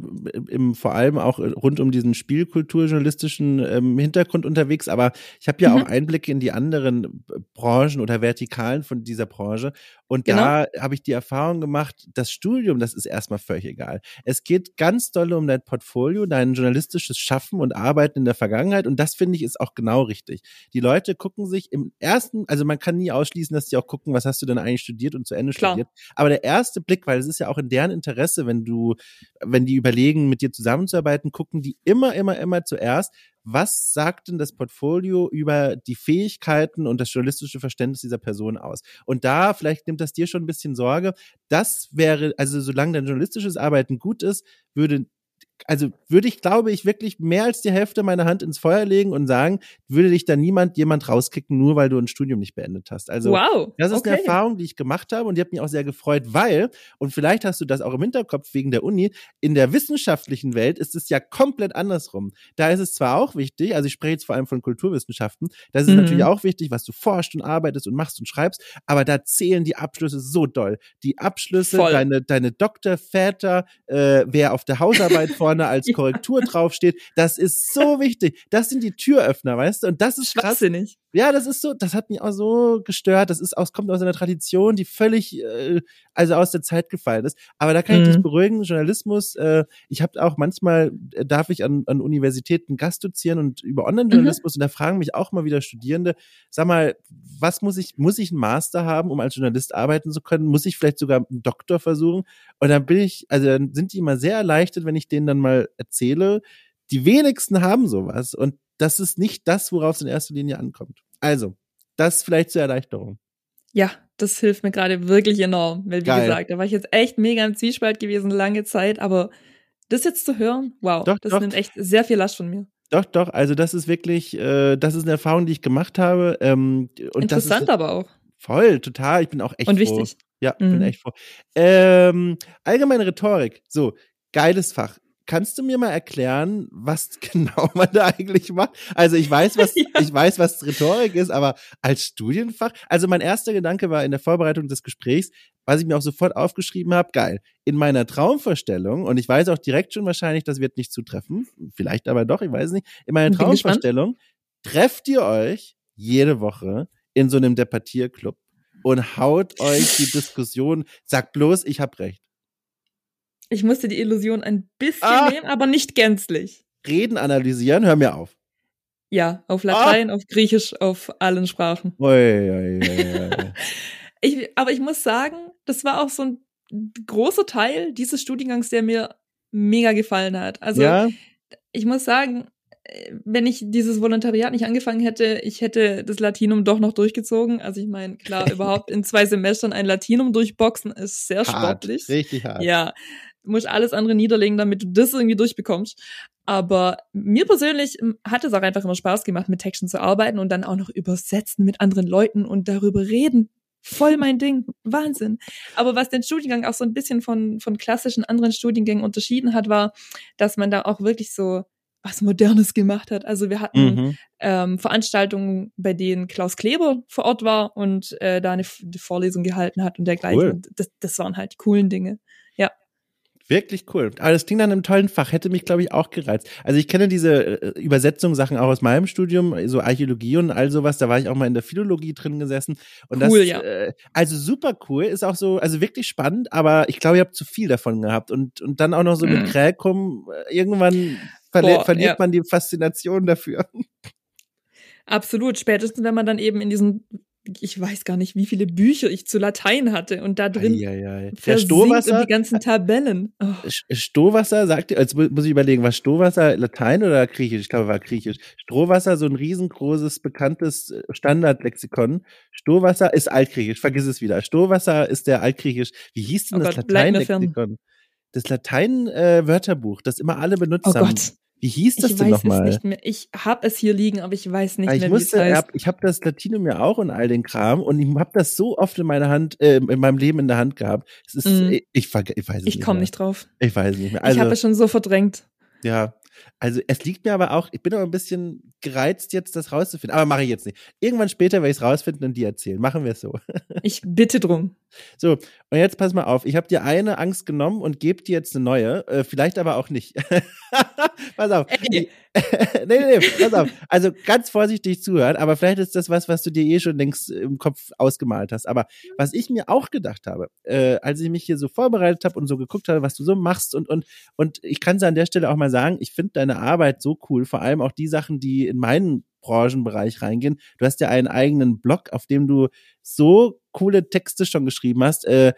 im, vor allem auch rund um diesen spielkulturjournalistischen ähm, Hintergrund unterwegs, aber ich habe ja Mhm. auch Einblicke in die anderen Branchen oder Vertikalen von dieser Branche. Und Genau. da habe ich die Erfahrung gemacht, das Studium, das ist erstmal völlig egal. Es geht ganz doll um dein Portfolio, dein journalistisches Schaffen und Arbeiten in der Vergangenheit. Und das finde ich ist auch genau richtig. Die Leute gucken sich im ersten, also man kann nie ausschließen, dass die auch gucken, was hast du denn eigentlich studiert und zu Ende Klar. studiert. Aber der erste Blick, weil es ist ja auch in deren Interesse, wenn du, wenn die überlegen, mit dir zusammenzuarbeiten, gucken die immer, immer, immer zuerst, was sagt denn das Portfolio über die Fähigkeiten und das journalistische Verständnis dieser Person aus? Und da, vielleicht nimmt das dir schon ein bisschen Sorge, das wäre, also solange dein journalistisches Arbeiten gut ist, würde also würde ich, glaube ich, wirklich mehr als die Hälfte meiner Hand ins Feuer legen und sagen, würde dich da niemand jemand rauskicken, nur weil du ein Studium nicht beendet hast. Also wow. das ist okay. eine Erfahrung, die ich gemacht habe und die hat mich auch sehr gefreut, weil, und vielleicht hast du das auch im Hinterkopf wegen der Uni, in der wissenschaftlichen Welt ist es ja komplett andersrum. Da ist es zwar auch wichtig, also ich spreche jetzt vor allem von Kulturwissenschaften, da ist Mhm. natürlich auch wichtig, was du forschst und arbeitest und machst und schreibst, aber da zählen die Abschlüsse so doll. Die Abschlüsse, Voll. deine, deine Doktorväter, äh, wer auf der Hausarbeit vorne als Korrektur draufsteht, das ist so wichtig. Das sind die Türöffner, weißt du? Und das ist krass. Schwachsinnig. Ja, das ist so, das hat mich auch so gestört. Das ist aus, kommt aus einer Tradition, die völlig, äh, also aus der Zeit gefallen ist. Aber da kann ich dich Mhm. beruhigen, Journalismus, äh, ich habe auch manchmal, äh, darf ich an, an Universitäten Gastdozieren und über Mhm. Online-Journalismus und da fragen mich auch mal wieder Studierende, sag mal, was muss ich, muss ich einen Master haben, um als Journalist arbeiten zu können? Muss ich vielleicht sogar einen Doktor versuchen? Und dann bin ich, also dann sind die immer sehr erleichtert, wenn ich denen dann mal erzähle, die wenigsten haben sowas und das ist nicht das, worauf es in erster Linie ankommt. Also, das vielleicht zur Erleichterung. Ja, das hilft mir gerade wirklich enorm. Weil, wie Geil. gesagt, da war ich jetzt echt mega im Zwiespalt gewesen, lange Zeit, aber das jetzt zu hören, wow, Doch, das doch. nimmt echt sehr viel Last von mir. Doch, doch, also das ist wirklich, äh, das ist eine Erfahrung, die ich gemacht habe. Ähm, und Interessant ist aber auch. voll, total. Ich bin auch echt Und froh. wichtig. Ja, ich bin Mhm. echt froh. Ähm, allgemeine Rhetorik. So, geiles Fach. Kannst du mir mal erklären, was genau man da eigentlich macht? Also ich weiß, was Ja. ich weiß, was Rhetorik ist, aber als Studienfach. Also mein erster Gedanke war in der Vorbereitung des Gesprächs, was ich mir auch sofort aufgeschrieben habe, geil. In meiner Traumvorstellung und ich weiß auch direkt schon wahrscheinlich, das wird nicht zutreffen, vielleicht aber doch, ich weiß es nicht. In meiner. Traumvorstellung trefft ihr euch jede Woche in so einem Debattierclub und haut euch die Diskussion, sagt bloß, ich hab recht. Ich musste die Illusion ein bisschen Ah. nehmen, aber nicht gänzlich. Reden analysieren, hör mir auf. Ja, auf Ah. Latein, auf Griechisch, auf allen Sprachen. Ui, ui, ui. Ich, aber ich muss sagen, das war auch so ein großer Teil dieses Studiengangs, der mir mega gefallen hat. Also ja, ich muss sagen, wenn ich dieses Volontariat nicht angefangen hätte, ich hätte das Latinum doch noch durchgezogen. Also ich meine, klar, überhaupt in zwei Semestern ein Latinum durchboxen ist sehr hart, sportlich. richtig hart. Ja, du musst alles andere niederlegen, damit du das irgendwie durchbekommst. Aber mir persönlich ähm, hat es auch einfach immer Spaß gemacht, mit Texten zu arbeiten und dann auch noch übersetzen mit anderen Leuten und darüber reden. Voll mein Ding. Wahnsinn. Aber was den Studiengang auch so ein bisschen von, von klassischen anderen Studiengängen unterschieden hat, war, dass man da auch wirklich so was Modernes gemacht hat. Also wir hatten Mhm. ähm, Veranstaltungen, bei denen Klaus Kleber vor Ort war und äh, da eine, die Vorlesung gehalten hat und dergleichen. Cool. Das, das waren halt die coolen Dinge. Wirklich cool. Aber das klingt nach einem tollen Fach, hätte mich, glaube ich, auch gereizt. Also ich kenne diese äh, Übersetzungssachen auch aus meinem Studium, so Archäologie und all sowas. Da war ich auch mal in der Philologie drin gesessen. Und Cool, das, ja. äh, also super cool, ist auch so, also wirklich spannend, aber ich glaube, ihr habt zu viel davon gehabt. Und, und dann auch noch so mit Mhm. Kräkum, äh, irgendwann verli Boah, verliert ja. man die Faszination dafür. Absolut. Spätestens, wenn man dann eben in diesen, ich weiß gar nicht, wie viele Bücher ich zu Latein hatte und da drin Eieiei. Der versinkt Stohwasser, und die ganzen Tabellen. Oh. Stohwasser, sagt ihr, jetzt mu- muss ich überlegen, war Stohwasser Latein oder Griechisch? Ich glaube, war Griechisch. Strohwasser, so ein riesengroßes, bekanntes äh, Standardlexikon. Stohwasser ist Altgriechisch, vergiss es wieder. Stohwasser ist der Altgriechisch. Wie hieß denn Oh das. Latein-Lexikon? Das Latein-Wörterbuch, das immer alle benutzt Oh haben. Gott, Wie hieß das ich denn weiß es nochmal? nicht mehr. Ich hab es hier liegen, aber ich weiß nicht Ah, Ich mehr, wie es heißt. hab, ich habe das Latinum ja auch und all den Kram und ich habe das so oft in meiner Hand, äh, in meinem Leben in der Hand gehabt. Es ist, Mhm. ich, ich, ich weiß es Ich nicht komme mehr. nicht drauf. Ich weiß es nicht mehr. ich Also, habe es schon so verdrängt. Ja, also es liegt mir aber auch, ich bin aber ein bisschen gereizt, jetzt das rauszufinden. Aber mache ich jetzt nicht. Irgendwann später werde ich es rausfinden und dir erzählen. Machen wir es so. Ich bitte drum. So, und jetzt pass mal auf. Ich habe dir eine Angst genommen und gebe dir jetzt eine neue. Äh, vielleicht aber auch nicht. pass auf. Ey, nee, nee, nee, pass auf. Also ganz vorsichtig zuhören, aber vielleicht ist das was, was du dir eh schon längst im Kopf ausgemalt hast. Aber was ich mir auch gedacht habe, äh, als ich mich hier so vorbereitet habe und so geguckt habe, was du so machst und und und ich kann es an der Stelle auch mal sagen, ich finde deine Arbeit so cool, vor allem auch die Sachen, die in meinen Branchenbereich reingehen. Du hast ja einen eigenen Blog, auf dem du so coole Texte schon geschrieben hast. Äh,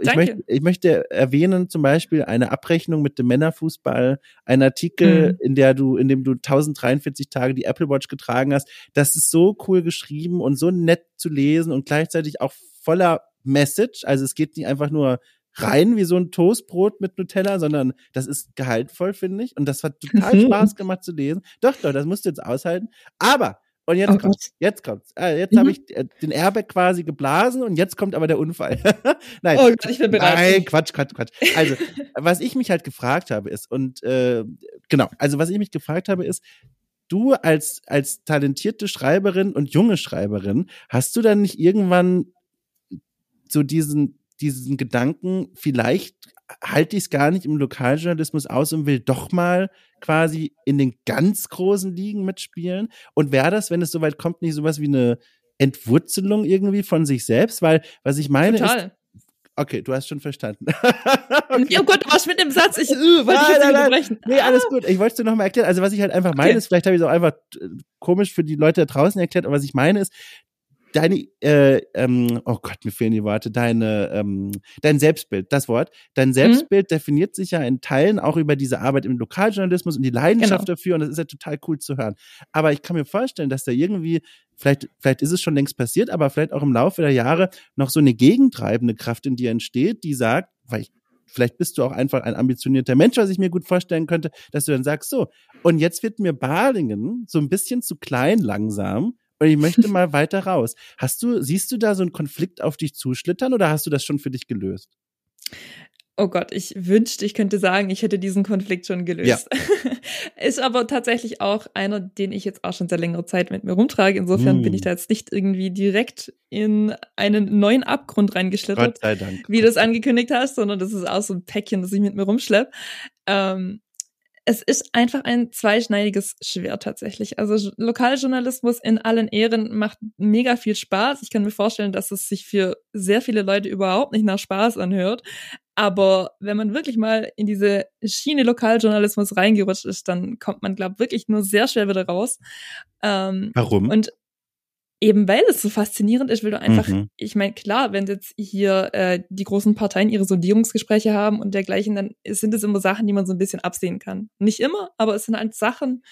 ich, möchte, ich möchte erwähnen zum Beispiel eine Abrechnung mit dem Männerfußball, ein Artikel, Mhm. in der du, in dem du 1043 Tage die Apple Watch getragen hast. Das ist so cool geschrieben und so nett zu lesen und gleichzeitig auch voller Message. Also es geht nicht einfach nur rein wie so ein Toastbrot mit Nutella, sondern das ist gehaltvoll, finde ich. Und das hat total Mhm. Spaß gemacht zu lesen. Doch, doch, das musst du jetzt aushalten. Aber, und jetzt Oh kommt's, Gott. jetzt kommt's. Äh, jetzt Mhm. habe ich äh, den Airbag quasi geblasen und jetzt kommt aber der Unfall. Nein, Oh Gott, ich bin bereit. Nein, Quatsch, Quatsch, Quatsch. Also, was ich mich halt gefragt habe ist, und äh, genau, also was ich mich gefragt habe ist, du als, als talentierte Schreiberin und junge Schreiberin, hast du dann nicht irgendwann so diesen, diesen Gedanken, vielleicht halte ich es gar nicht im Lokaljournalismus aus und will doch mal quasi in den ganz großen Ligen mitspielen? Und wäre das, wenn es soweit kommt, nicht sowas wie eine Entwurzelung irgendwie von sich selbst? Weil, was ich meine Total. ist, Okay, du hast schon verstanden. okay. Oh Gott, du warst mit dem Satz, ich äh, wollte nein, ich jetzt nein, unterbrechen. Nee, alles gut. Ich wollte es dir nochmal erklären. Also was ich halt einfach meine, okay. ist, vielleicht habe ich es auch einfach äh, komisch für die Leute da draußen erklärt, aber was ich meine ist, deine, äh, ähm, oh Gott, mir fehlen die Worte, deine, ähm, dein Selbstbild, das Wort, dein mhm. Selbstbild mhm. definiert sich ja in Teilen auch über diese Arbeit im Lokaljournalismus und die Leidenschaft genau. dafür und das ist ja total cool zu hören. Aber ich kann mir vorstellen, dass da irgendwie, vielleicht, vielleicht ist es schon längst passiert, aber vielleicht auch im Laufe der Jahre noch so eine gegentreibende Kraft in dir entsteht, die sagt, weil ich vielleicht bist du auch einfach ein ambitionierter Mensch, was ich mir gut vorstellen könnte, dass du dann sagst, so, und jetzt wird mir Balingen so ein bisschen zu klein langsam und ich möchte mal weiter raus. Hast du, siehst du da so einen Konflikt auf dich zuschlittern oder hast du das schon für dich gelöst? Oh Gott, ich wünschte, ich könnte sagen, ich hätte diesen Konflikt schon gelöst. Ja. Ist aber tatsächlich auch einer, den ich jetzt auch schon seit längerer Zeit mit mir rumtrage. Insofern mm. bin ich hm. da jetzt nicht irgendwie direkt in einen neuen Abgrund reingeschlittert, Gott sei Dank. wie du es angekündigt hast, sondern das ist auch so ein Päckchen, das ich mit mir rumschleppe. Ähm, es ist einfach ein zweischneidiges Schwert tatsächlich. Also Lokaljournalismus in allen Ehren macht mega viel Spaß. Ich kann mir vorstellen, dass es sich für sehr viele Leute überhaupt nicht nach Spaß anhört. Aber wenn man wirklich mal in diese Schiene Lokaljournalismus reingerutscht ist, dann kommt man, glaube wirklich nur sehr schwer wieder raus. Ähm, Warum? Und eben weil es so faszinierend ist, will du einfach, mhm. ich meine, klar, wenn jetzt hier äh, die großen Parteien ihre Sondierungsgespräche haben und dergleichen, dann sind es immer Sachen, die man so ein bisschen absehen kann. Nicht immer, aber es sind halt Sachen,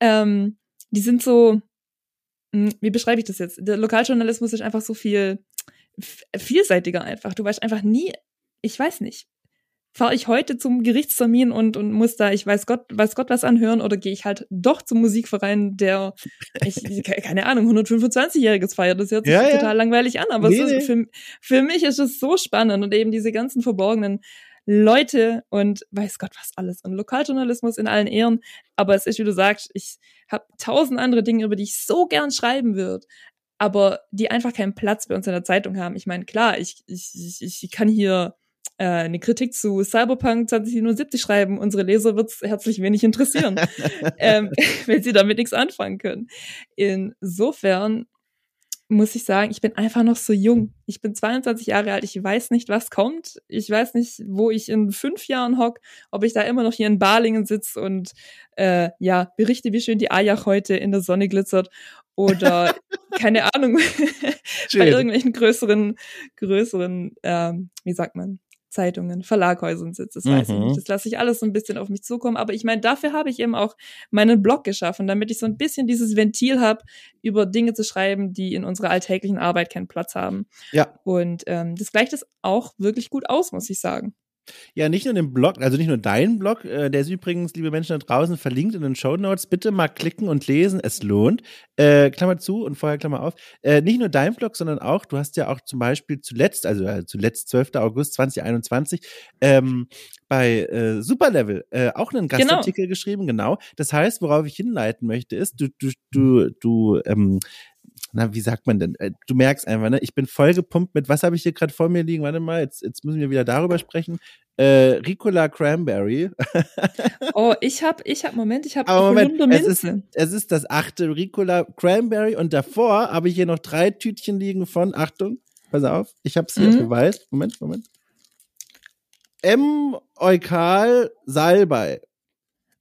ähm, die sind so, hm, wie beschreibe ich das jetzt? Der Lokaljournalismus ist einfach so viel vielseitiger einfach. Du weißt einfach nie, ich weiß nicht, fahre ich heute zum Gerichtstermin und, und muss da, ich weiß Gott, weiß Gott was anhören oder gehe ich halt doch zum Musikverein, der, ich, keine Ahnung, 125-Jähriges feiert. Das hört sich ja, total ja. langweilig an, aber nee, ist, für, für mich ist es so spannend und eben diese ganzen verborgenen Leute und weiß Gott was alles. Und Lokaljournalismus in allen Ehren. Aber es ist, wie du sagst, ich habe tausend andere Dinge, über die ich so gern schreiben würde aber die einfach keinen Platz bei uns in der Zeitung haben. Ich meine, klar, ich, ich, ich, ich kann hier äh, eine Kritik zu Cyberpunk 2077 schreiben. Unsere Leser wird es herzlich wenig interessieren, ähm, wenn sie damit nichts anfangen können. Insofern muss ich sagen, ich bin einfach noch so jung. Ich bin 22 Jahre alt, ich weiß nicht, was kommt. Ich weiß nicht, wo ich in fünf Jahren hock, ob ich da immer noch hier in Balingen sitze und äh, ja, berichte, wie schön die Ajach heute in der Sonne glitzert oder keine Ahnung, bei irgendwelchen größeren, größeren, ähm, wie sagt man, Zeitungen, Verlaghäusern sitzt, das mhm. weiß ich nicht. Das lasse ich alles so ein bisschen auf mich zukommen. Aber ich meine, dafür habe ich eben auch meinen Blog geschaffen, damit ich so ein bisschen dieses Ventil habe, über Dinge zu schreiben, die in unserer alltäglichen Arbeit keinen Platz haben. Ja. Und ähm, das gleicht es auch wirklich gut aus, muss ich sagen. Ja, nicht nur den Blog, also nicht nur deinen Blog, äh, der ist übrigens, liebe Menschen da draußen, verlinkt in den Show Notes. Bitte mal klicken und lesen, es lohnt. Äh, Klammer zu und vorher Klammer auf. Äh, nicht nur dein Blog, sondern auch, du hast ja auch zum Beispiel zuletzt, also äh, zuletzt 12. August 2021, ähm, bei äh, Superlevel äh, auch einen genau. Gastartikel genau. geschrieben, genau. Das heißt, worauf ich hinleiten möchte, ist, du, du, du, du ähm, na, wie sagt man denn? Äh, du merkst einfach, ne? Ich bin voll gepumpt mit, was habe ich hier gerade vor mir liegen? Warte mal, jetzt, jetzt müssen wir wieder darüber sprechen. Äh, Ricola Cranberry. oh, ich habe, ich habe, Moment, ich habe Moment, es ist, es ist das achte Ricola Cranberry und davor habe ich hier noch drei Tütchen liegen von, Achtung, pass auf, ich habe es hier mhm. Gewalt. Moment, Moment. M. Eukal Salbei.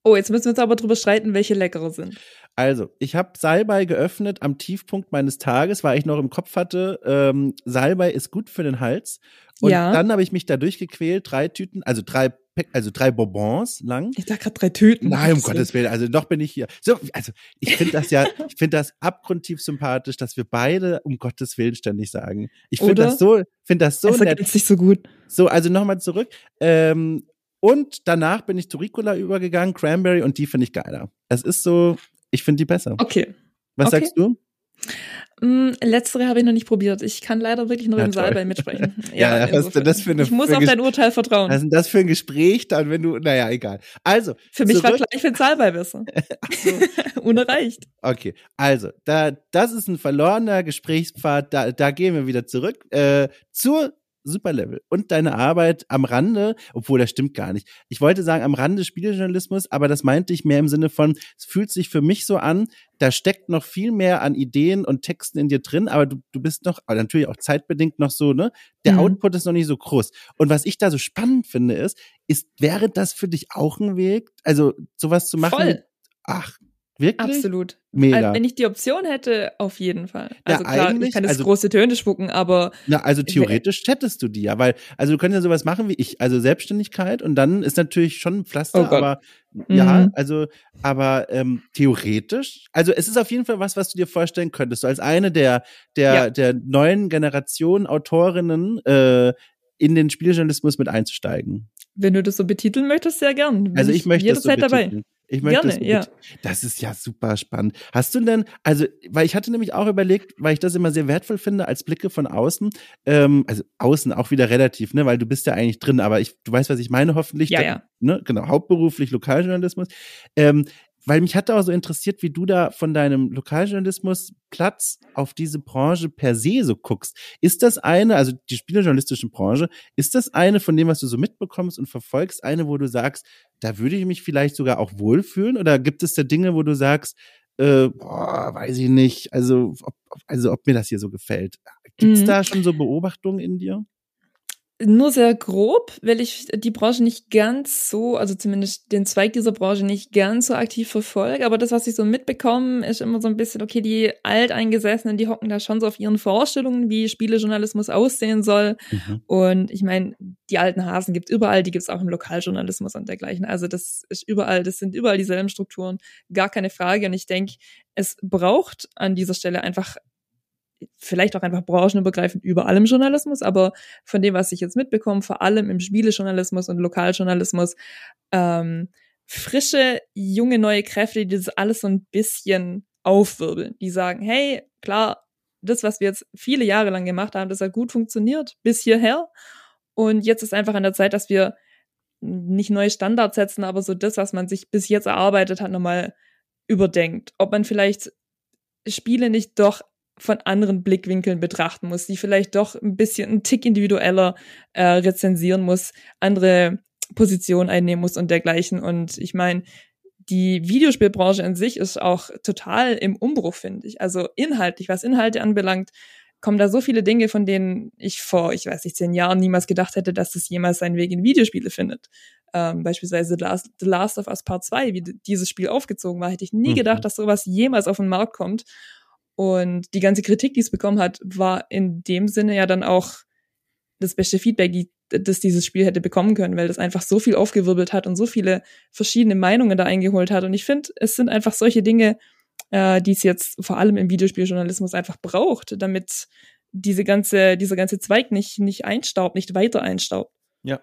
Oh, jetzt müssen wir uns aber drüber streiten, welche leckere sind. Also, ich habe Salbei geöffnet am Tiefpunkt meines Tages, weil ich noch im Kopf hatte, ähm, Salbei ist gut für den Hals. Und ja. dann habe ich mich da durchgequält, drei Tüten, also drei also drei Bonbons lang. Ich dachte gerade drei Tüten. Nein, um Gottes Willen, also noch bin ich hier. So, also ich finde das ja, ich finde das abgrundtief sympathisch, dass wir beide um Gottes Willen ständig sagen. Ich finde das so, finde das so es nett. sich so gut. So, also nochmal zurück. Ähm, und danach bin ich zu Ricola übergegangen, Cranberry, und die finde ich geiler. Es ist so, ich finde die besser. Okay. Was okay. sagst du? Mm, letztere habe ich noch nicht probiert. Ich kann leider wirklich nur ja, im Saalball mitsprechen. Ja, ja was ist das für eine, ich muss auf dein Urteil vertrauen. Was ist denn das für ein Gespräch dann, wenn du, naja, egal. Also. Für mich war gleich für den Saalball besser. so. Unerreicht. Okay, also, da, das ist ein verlorener Gesprächspfad, da, da gehen wir wieder zurück, äh, zur Superlevel und deine Arbeit am Rande, obwohl das stimmt gar nicht. Ich wollte sagen am Rande Spielejournalismus, aber das meinte ich mehr im Sinne von, es fühlt sich für mich so an, da steckt noch viel mehr an Ideen und Texten in dir drin, aber du, du bist noch, aber natürlich auch zeitbedingt noch so, ne? Der mhm. Output ist noch nicht so groß. Und was ich da so spannend finde, ist, ist, wäre das für dich auch ein Weg? Also sowas zu machen? Voll. Ach, Wirklich? Absolut. Mega. Also, wenn ich die Option hätte, auf jeden Fall. Also ja, klar, ich kann jetzt also, große Töne spucken, aber. Na, also theoretisch hättest du die ja, weil, also du könntest ja sowas machen wie ich, also Selbstständigkeit und dann ist natürlich schon ein Pflaster, oh aber ja, mhm. also, aber ähm, theoretisch, also es ist auf jeden Fall was, was du dir vorstellen könntest, so als eine der, der, ja. der neuen Generation Autorinnen äh, in den Spieljournalismus mit einzusteigen. Wenn du das so betiteln möchtest, sehr gern. also ich, möchte das so dabei. Ich möchte Gerne, das, ja. das ist ja super spannend. Hast du denn, also, weil ich hatte nämlich auch überlegt, weil ich das immer sehr wertvoll finde, als Blicke von außen, ähm, also außen auch wieder relativ, ne, weil du bist ja eigentlich drin, aber ich, du weißt, was ich meine, hoffentlich. Ja, ja. Ne, genau, hauptberuflich Lokaljournalismus. Ähm, weil mich hat auch so interessiert, wie du da von deinem Lokaljournalismus Platz auf diese Branche per se so guckst. Ist das eine, also die spielejournalistische Branche, ist das eine von dem, was du so mitbekommst und verfolgst, eine, wo du sagst, da würde ich mich vielleicht sogar auch wohlfühlen? Oder gibt es da Dinge, wo du sagst, äh, boah, weiß ich nicht, also ob, also ob mir das hier so gefällt. Gibt's mhm. da schon so Beobachtungen in dir? Nur sehr grob, weil ich die Branche nicht ganz so, also zumindest den Zweig dieser Branche nicht ganz so aktiv verfolge. Aber das, was ich so mitbekomme, ist immer so ein bisschen, okay, die Alteingesessenen, die hocken da schon so auf ihren Vorstellungen, wie Spielejournalismus aussehen soll. Mhm. Und ich meine, die alten Hasen gibt's überall, die gibt's auch im Lokaljournalismus und dergleichen. Also das ist überall, das sind überall dieselben Strukturen, gar keine Frage. Und ich denke, es braucht an dieser Stelle einfach vielleicht auch einfach branchenübergreifend überall im Journalismus, aber von dem, was ich jetzt mitbekomme, vor allem im Spielejournalismus und Lokaljournalismus, ähm, frische, junge, neue Kräfte, die das alles so ein bisschen aufwirbeln. Die sagen, hey, klar, das, was wir jetzt viele Jahre lang gemacht haben, das hat gut funktioniert bis hierher. Und jetzt ist einfach an der Zeit, dass wir nicht neue Standards setzen, aber so das, was man sich bis jetzt erarbeitet hat, nochmal überdenkt. Ob man vielleicht Spiele nicht doch von anderen Blickwinkeln betrachten muss, die vielleicht doch ein bisschen ein Tick individueller äh, rezensieren muss, andere Positionen einnehmen muss und dergleichen. Und ich meine, die Videospielbranche an sich ist auch total im Umbruch, finde ich. Also inhaltlich, was Inhalte anbelangt, kommen da so viele Dinge, von denen ich vor, ich weiß nicht, zehn Jahren niemals gedacht hätte, dass es jemals seinen Weg in Videospiele findet. Ähm, beispielsweise The Last, The Last of Us Part 2, wie dieses Spiel aufgezogen war, hätte ich nie mhm. gedacht, dass sowas jemals auf den Markt kommt. Und die ganze Kritik, die es bekommen hat, war in dem Sinne ja dann auch das beste Feedback, die, das dieses Spiel hätte bekommen können, weil das einfach so viel aufgewirbelt hat und so viele verschiedene Meinungen da eingeholt hat. Und ich finde, es sind einfach solche Dinge, äh, die es jetzt vor allem im Videospieljournalismus einfach braucht, damit diese ganze, dieser ganze Zweig nicht, nicht einstaubt, nicht weiter einstaubt. Ja,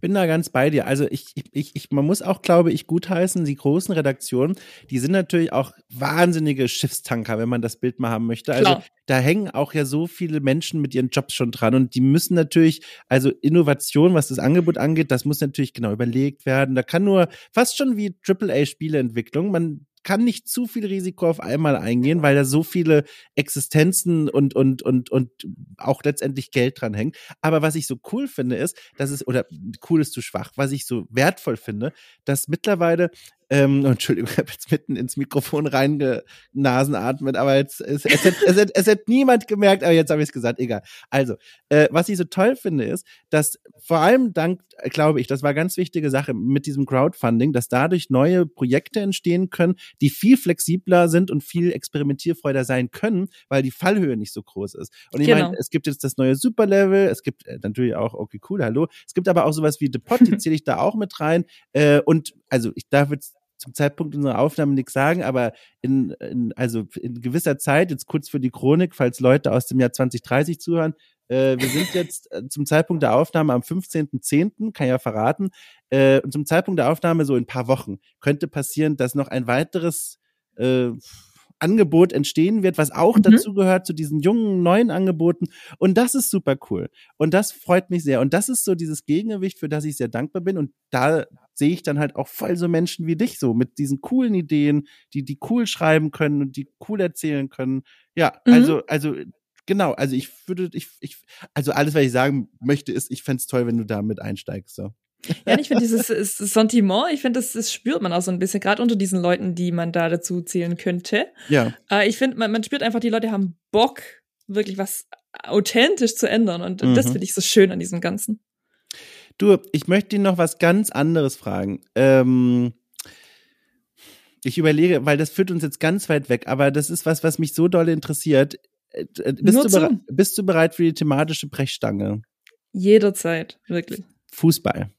bin da ganz bei dir. Also ich, ich, ich, man muss auch, glaube ich, gutheißen, die großen Redaktionen, die sind natürlich auch wahnsinnige Schiffstanker, wenn man das Bild mal haben möchte. Also Klar. da hängen auch ja so viele Menschen mit ihren Jobs schon dran und die müssen natürlich, also Innovation, was das Angebot angeht, das muss natürlich genau überlegt werden. Da kann nur fast schon wie AAA-Spieleentwicklung, man kann nicht zu viel Risiko auf einmal eingehen, weil da so viele Existenzen und, und, und, und auch letztendlich Geld dran hängt. Aber was ich so cool finde, ist, dass es, oder cool ist zu schwach, was ich so wertvoll finde, dass mittlerweile ähm, Entschuldigung, ich habe jetzt mitten ins Mikrofon reingenasenatmet, aber jetzt es, es, hat, es, hat, es hat niemand gemerkt, aber jetzt habe ich es gesagt, egal. Also, äh, was ich so toll finde, ist, dass vor allem dank, glaube ich, das war ganz wichtige Sache mit diesem Crowdfunding, dass dadurch neue Projekte entstehen können, die viel flexibler sind und viel experimentierfreuder sein können, weil die Fallhöhe nicht so groß ist. Und ich genau. meine, es gibt jetzt das neue Superlevel, es gibt äh, natürlich auch, okay, cool, hallo, es gibt aber auch sowas wie The Pot, die zähle ich da auch mit rein. Äh, und also ich darf jetzt zum Zeitpunkt unserer Aufnahme nichts sagen, aber in, in, also in gewisser Zeit, jetzt kurz für die Chronik, falls Leute aus dem Jahr 2030 zuhören, äh, wir sind jetzt äh, zum Zeitpunkt der Aufnahme am 15.10., kann ja verraten, äh, und zum Zeitpunkt der Aufnahme so in ein paar Wochen könnte passieren, dass noch ein weiteres äh, Angebot entstehen wird, was auch mhm. dazu gehört, zu diesen jungen, neuen Angeboten. Und das ist super cool. Und das freut mich sehr. Und das ist so dieses Gegengewicht, für das ich sehr dankbar bin. Und da sehe ich dann halt auch voll so Menschen wie dich so mit diesen coolen Ideen, die, die cool schreiben können und die cool erzählen können. Ja, mhm. also, also genau, also ich würde, ich, ich, also alles, was ich sagen möchte, ist, ich fände toll, wenn du da mit einsteigst. So. Ja, ich finde dieses Sentiment, ich finde, das, das spürt man auch so ein bisschen, gerade unter diesen Leuten, die man da dazu zählen könnte. Ja. Äh, ich finde, man, man spürt einfach, die Leute haben Bock, wirklich was authentisch zu ändern. Und mhm. das finde ich so schön an diesem Ganzen. Du, ich möchte ihn noch was ganz anderes fragen. Ähm, ich überlege, weil das führt uns jetzt ganz weit weg, aber das ist was, was mich so doll interessiert. Äh, äh, bist, du, bist du bereit für die thematische Brechstange? Jederzeit, wirklich. Fußball.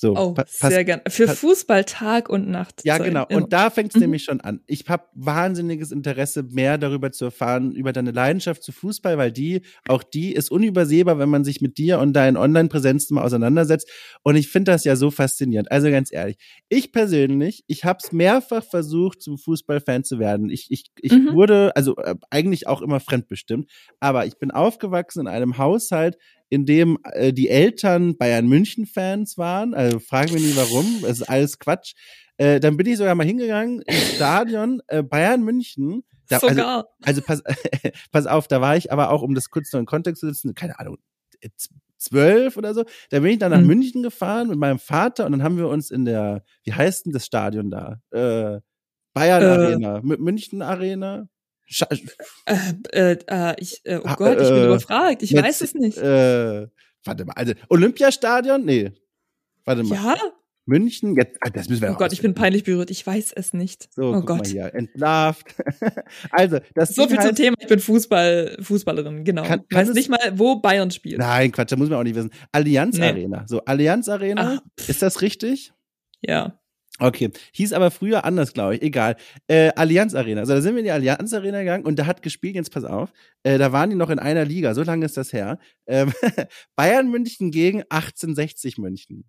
So, oh, sehr gern. Für Fußball Tag und Nacht. Ja, genau. Und da fängt es mhm. nämlich schon an. Ich habe wahnsinniges Interesse, mehr darüber zu erfahren, über deine Leidenschaft zu Fußball, weil die, auch die ist unübersehbar, wenn man sich mit dir und deinen Online-Präsenzen mal auseinandersetzt. Und ich finde das ja so faszinierend. Also ganz ehrlich, ich persönlich, ich habe es mehrfach versucht, zum Fußballfan zu werden. Ich, ich, ich mhm. wurde, also äh, eigentlich auch immer fremdbestimmt, aber ich bin aufgewachsen in einem Haushalt, in dem äh, die Eltern Bayern München Fans waren. Also fragen wir nie warum, es ist alles Quatsch. Äh, dann bin ich sogar mal hingegangen ins Stadion äh, Bayern München. Da, also, sogar. Also, also pass, pass auf, da war ich aber auch, um das kurz noch in Kontext zu setzen, keine Ahnung, zwölf oder so. Da bin ich dann nach mhm. München gefahren mit meinem Vater und dann haben wir uns in der, wie heißt denn das Stadion da? Äh, Bayern äh. Arena, München Arena, äh, äh, äh, ich, äh, oh Gott, ich bin äh, überfragt. Ich weiß es nicht. Äh, warte mal, also Olympiastadion? Nee. Warte mal. Ja? München? Jetzt, ah, das müssen wir Oh Gott, ich bin peinlich berührt. Ich weiß es nicht. So, oh Gott. Entlarvt. also, das So viel heißt, zum Thema. Ich bin Fußball, Fußballerin, genau. Kann, kann weiß nicht mal, wo Bayern spielt. Nein, Quatsch, da muss man auch nicht wissen. Allianz nee. Arena. So, Allianz Arena. Ach, ist das richtig? Ja. Okay, hieß aber früher anders, glaube ich. Egal. Äh, Allianz Arena. Also da sind wir in die Allianz Arena gegangen und da hat gespielt, jetzt pass auf, äh, da waren die noch in einer Liga, so lange ist das her. Ähm, Bayern München gegen 1860 München.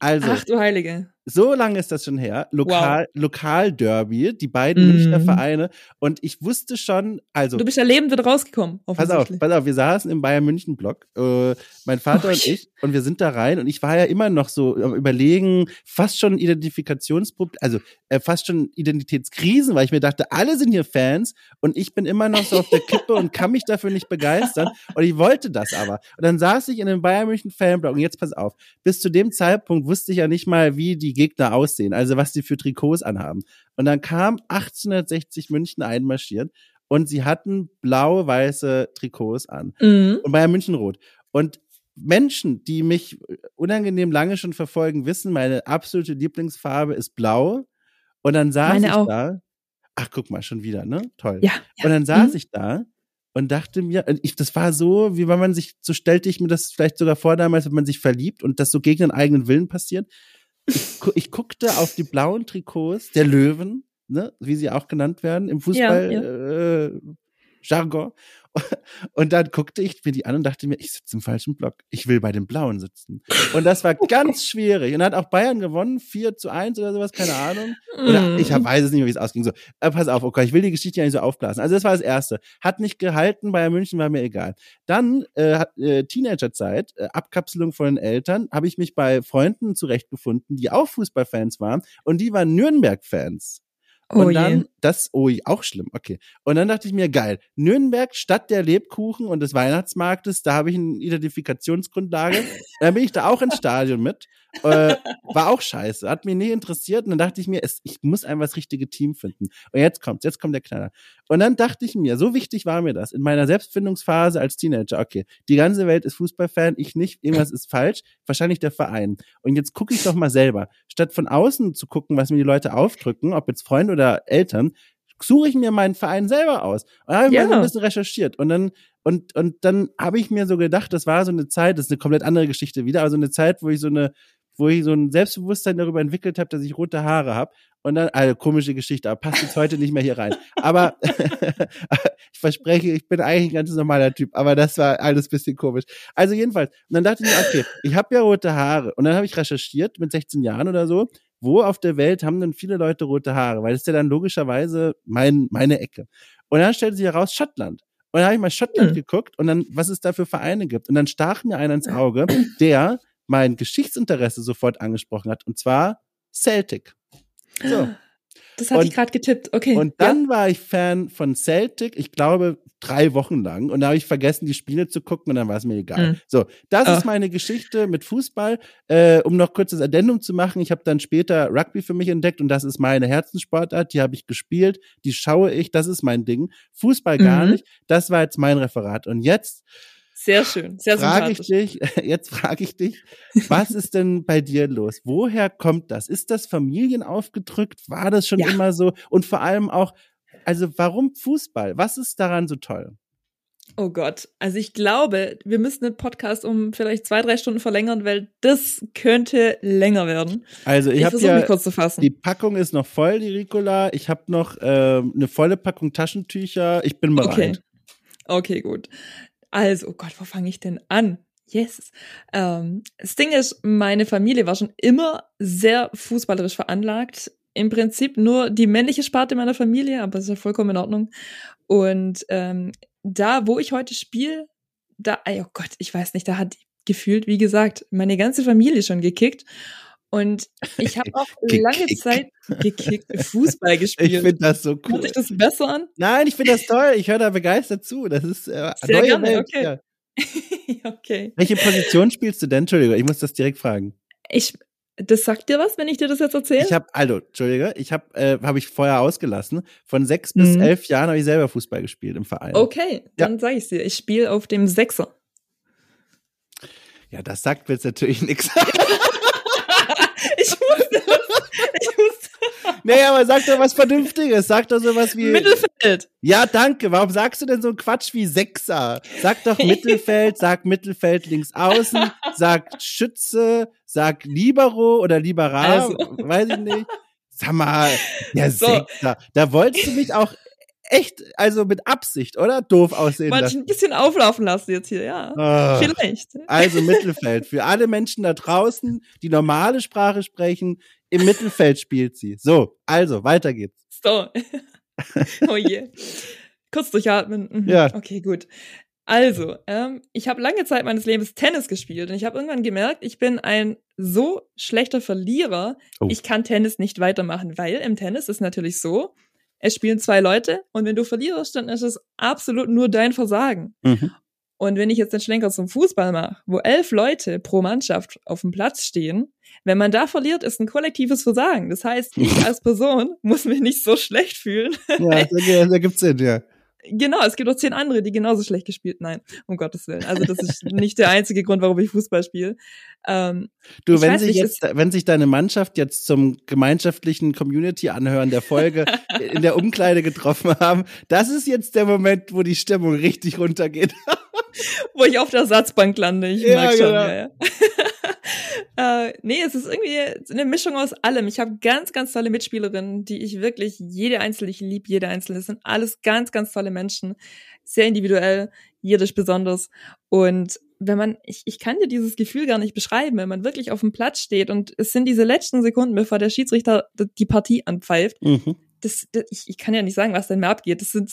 Also, Ach du Heilige. So lange ist das schon her. Lokal, wow. Lokalderby, die beiden mm. Münchner Vereine. Und ich wusste schon, also. Du bist ja lebend wieder rausgekommen. Pass auf, pass auf, wir saßen im Bayern München Block, äh, mein Vater oh, und ich, und wir sind da rein und ich war ja immer noch so am überlegen, fast schon Identifikationsproblem, also äh, fast schon Identitätskrisen, weil ich mir dachte, alle sind hier Fans und ich bin immer noch so auf der Kippe und kann mich dafür nicht begeistern. Und ich wollte das aber. Und dann saß ich in einem Bayern München Fanblock und jetzt pass auf, bis zu dem Zeitpunkt wusste ich ja nicht mal, wie die Gegner aussehen, also was die für Trikots anhaben. Und dann kam 1860 München einmarschiert und sie hatten blau-weiße Trikots an. Mhm. Und Bayern München rot. Und Menschen, die mich unangenehm lange schon verfolgen, wissen, meine absolute Lieblingsfarbe ist blau. Und dann saß meine ich auch. da. Ach, guck mal, schon wieder, ne? Toll. Ja. ja. Und dann saß mhm. ich da und dachte mir, ich, das war so, wie wenn man sich, so stellte ich mir das vielleicht sogar vor damals, wenn man sich verliebt und das so gegen den eigenen Willen passiert. Ich, ich guckte auf die blauen Trikots der Löwen, ne, wie sie auch genannt werden im Fußball, ja, ja. Äh, Jargon. Und dann guckte ich mir die an und dachte mir, ich sitze im falschen Block. Ich will bei den Blauen sitzen. Und das war ganz schwierig. Und dann hat auch Bayern gewonnen, 4 zu 1 oder sowas, keine Ahnung. Oder ich hab, weiß es nicht mehr, wie es ausging. So, äh, pass auf, okay, ich will die Geschichte ja nicht so aufblasen. Also das war das Erste. Hat nicht gehalten, Bayern München war mir egal. Dann äh, hat äh, Teenagerzeit, äh, Abkapselung von den Eltern, habe ich mich bei Freunden zurechtgefunden, die auch Fußballfans waren. Und die waren Nürnberg-Fans. Und oh dann. Das, oh, auch schlimm, okay. Und dann dachte ich mir, geil, Nürnberg, Stadt der Lebkuchen und des Weihnachtsmarktes, da habe ich eine Identifikationsgrundlage. dann bin ich da auch ins Stadion mit. Äh, war auch scheiße, hat mich nie interessiert. Und dann dachte ich mir, es, ich muss einfach das richtige Team finden. Und jetzt kommt's, jetzt kommt der Knaller. Und dann dachte ich mir, so wichtig war mir das in meiner Selbstfindungsphase als Teenager. Okay, die ganze Welt ist Fußballfan, ich nicht, irgendwas ist falsch, wahrscheinlich der Verein. Und jetzt gucke ich doch mal selber. Statt von außen zu gucken, was mir die Leute aufdrücken, ob jetzt Freunde oder Eltern, suche ich mir meinen Verein selber aus. Und habe ich ja. mal so ein bisschen recherchiert. Und dann und, und dann habe ich mir so gedacht, das war so eine Zeit, das ist eine komplett andere Geschichte wieder, also eine Zeit, wo ich so eine wo ich so ein Selbstbewusstsein darüber entwickelt habe, dass ich rote Haare habe. Und dann, also komische Geschichte, aber passt jetzt heute nicht mehr hier rein. Aber ich verspreche, ich bin eigentlich ein ganz normaler Typ, aber das war alles bisschen komisch. Also jedenfalls, und dann dachte ich mir, okay, ich habe ja rote Haare. Und dann habe ich recherchiert mit 16 Jahren oder so, wo auf der Welt haben denn viele Leute rote Haare? Weil das ist ja dann logischerweise mein, meine Ecke. Und dann stellte sich heraus, Schottland. Und dann habe ich mal Schottland hm. geguckt und dann, was es da für Vereine gibt. Und dann stach mir einer ins Auge, der mein Geschichtsinteresse sofort angesprochen hat, und zwar Celtic. So. Das hatte Und- ich gerade getippt. Okay. Und dann war ich Fan von Celtic, ich glaube drei Wochen lang. Und da habe ich vergessen, die Spiele zu gucken und dann war es mir egal. Mhm. So, das Ah. ist meine Geschichte mit Fußball. Äh, um noch kurz das Addendum zu machen, ich habe dann später Rugby für mich entdeckt und das ist meine Herzenssportart. Die habe ich gespielt, die schaue ich, das ist mein Ding. Fußball gar Mhm. nicht. Das war jetzt mein Referat. Und jetzt Sehr schön. Sehr frage ich sympathisch. dich, jetzt frage ich dich, was ist denn bei dir los? Woher kommt das? Ist das Familien aufgedrückt? War das schon Ja. immer so? Und vor allem auch, also warum Fußball? Was ist daran so toll? Oh Gott. Also ich glaube, wir müssen den Podcast um vielleicht zwei, drei Stunden verlängern, weil das könnte länger werden. Also ich, Ich, versuche mich ja, kurz zu fassen. die Packung ist noch voll, die Ricola. Ich habe noch ähm, eine volle Packung Taschentücher. Ich bin bereit. Okay. Okay, gut. Also, oh Gott, wo fange ich denn an? Yes. Ähm, das Ding ist, meine Familie war schon immer sehr fußballerisch veranlagt. Im Prinzip nur die männliche Sparte meiner Familie, aber das ist ja vollkommen in Ordnung. Und ähm, da, wo ich heute spiele, da, ey, oh Gott, ich weiß nicht, da hat gefühlt, wie gesagt, meine ganze Familie schon gekickt. Und ich habe auch lange. Zeit gekickt, Fußball Ich gespielt. finde das so cool. Hört sich das besser an? Nein, ich finde das toll. Ich höre da begeistert zu. Das ist äh, Sehr neue gerne, Welt. okay. Ja. okay. Welche Position spielst du denn? Entschuldigung, ich muss das direkt fragen. Ich, das sagt dir was, wenn ich dir das jetzt erzähle? Ich habe, also, Entschuldige, ich habe, äh, habe ich vorher ausgelassen. Von sechs bis Mhm. elf Jahren habe ich selber Fußball gespielt im Verein. Okay, dann sag ich dir. Ich spiele auf dem Sechser. Ja, das sagt mir jetzt natürlich nichts. Ich wusste das. Ich wusste. nee, aber sag doch was Vernünftiges. Sag doch sowas wie. Mittelfeld. Ja, danke. Warum sagst du denn so einen Quatsch wie Sechser? Sag doch Mittelfeld, sag Mittelfeld links außen, sag Schütze, sag Libero oder Liberal, Also. weiß ich nicht. Sag mal, ja, So. Sechser. Da wolltest du mich auch echt, also mit Absicht, oder? Doof aussehen Wollte ich lassen. ein bisschen auflaufen lassen jetzt hier, ja. Ah. Vielleicht. Also Mittelfeld. Für alle Menschen da draußen, die normale Sprache sprechen, im Mittelfeld spielt sie. So, also, weiter geht's. So. oh je. Kurz durchatmen. Mhm. Ja. Okay, gut. Also, ähm, ich habe lange Zeit meines Lebens Tennis gespielt und ich habe irgendwann gemerkt, ich bin ein so schlechter Verlierer, Oh. ich kann Tennis nicht weitermachen, weil im Tennis ist natürlich so, es spielen zwei Leute und wenn du verlierst, dann ist es absolut nur dein Versagen. Mhm. Und wenn ich jetzt den Schlenker zum Fußball mache, wo elf Leute pro Mannschaft auf dem Platz stehen, wenn man da verliert, ist ein kollektives Versagen. Das heißt, ich als Person muss mich nicht so schlecht fühlen. Ja, da, da gibt's Sinn, ja. Genau, es gibt auch zehn andere, die genauso schlecht gespielt. Nein, um Gottes Willen. Also das ist nicht der einzige Grund, warum ich Fußball spiele. Ähm, Du, wenn sich nicht, jetzt, wenn sich deine Mannschaft jetzt zum gemeinschaftlichen Community-Anhören der Folge in der Umkleide getroffen haben, das ist jetzt der Moment, wo die Stimmung richtig runtergeht. wo ich auf der Ersatzbank lande. Ich Ja, merk schon. genau. Ja, ja. Äh, nee, es ist irgendwie eine Mischung aus allem. Ich habe ganz, ganz tolle Mitspielerinnen, die ich wirklich, jede einzelne, ich liebe jede einzelne. Es sind alles ganz, ganz tolle Menschen. Sehr individuell, jeder ist besonders. Und wenn man, ich, ich kann dir dieses Gefühl gar nicht beschreiben, wenn man wirklich auf dem Platz steht und es sind diese letzten Sekunden, bevor der Schiedsrichter die Partie anpfeift, Mhm. das, das ich, ich kann ja nicht sagen, was denn mir abgeht. Das sind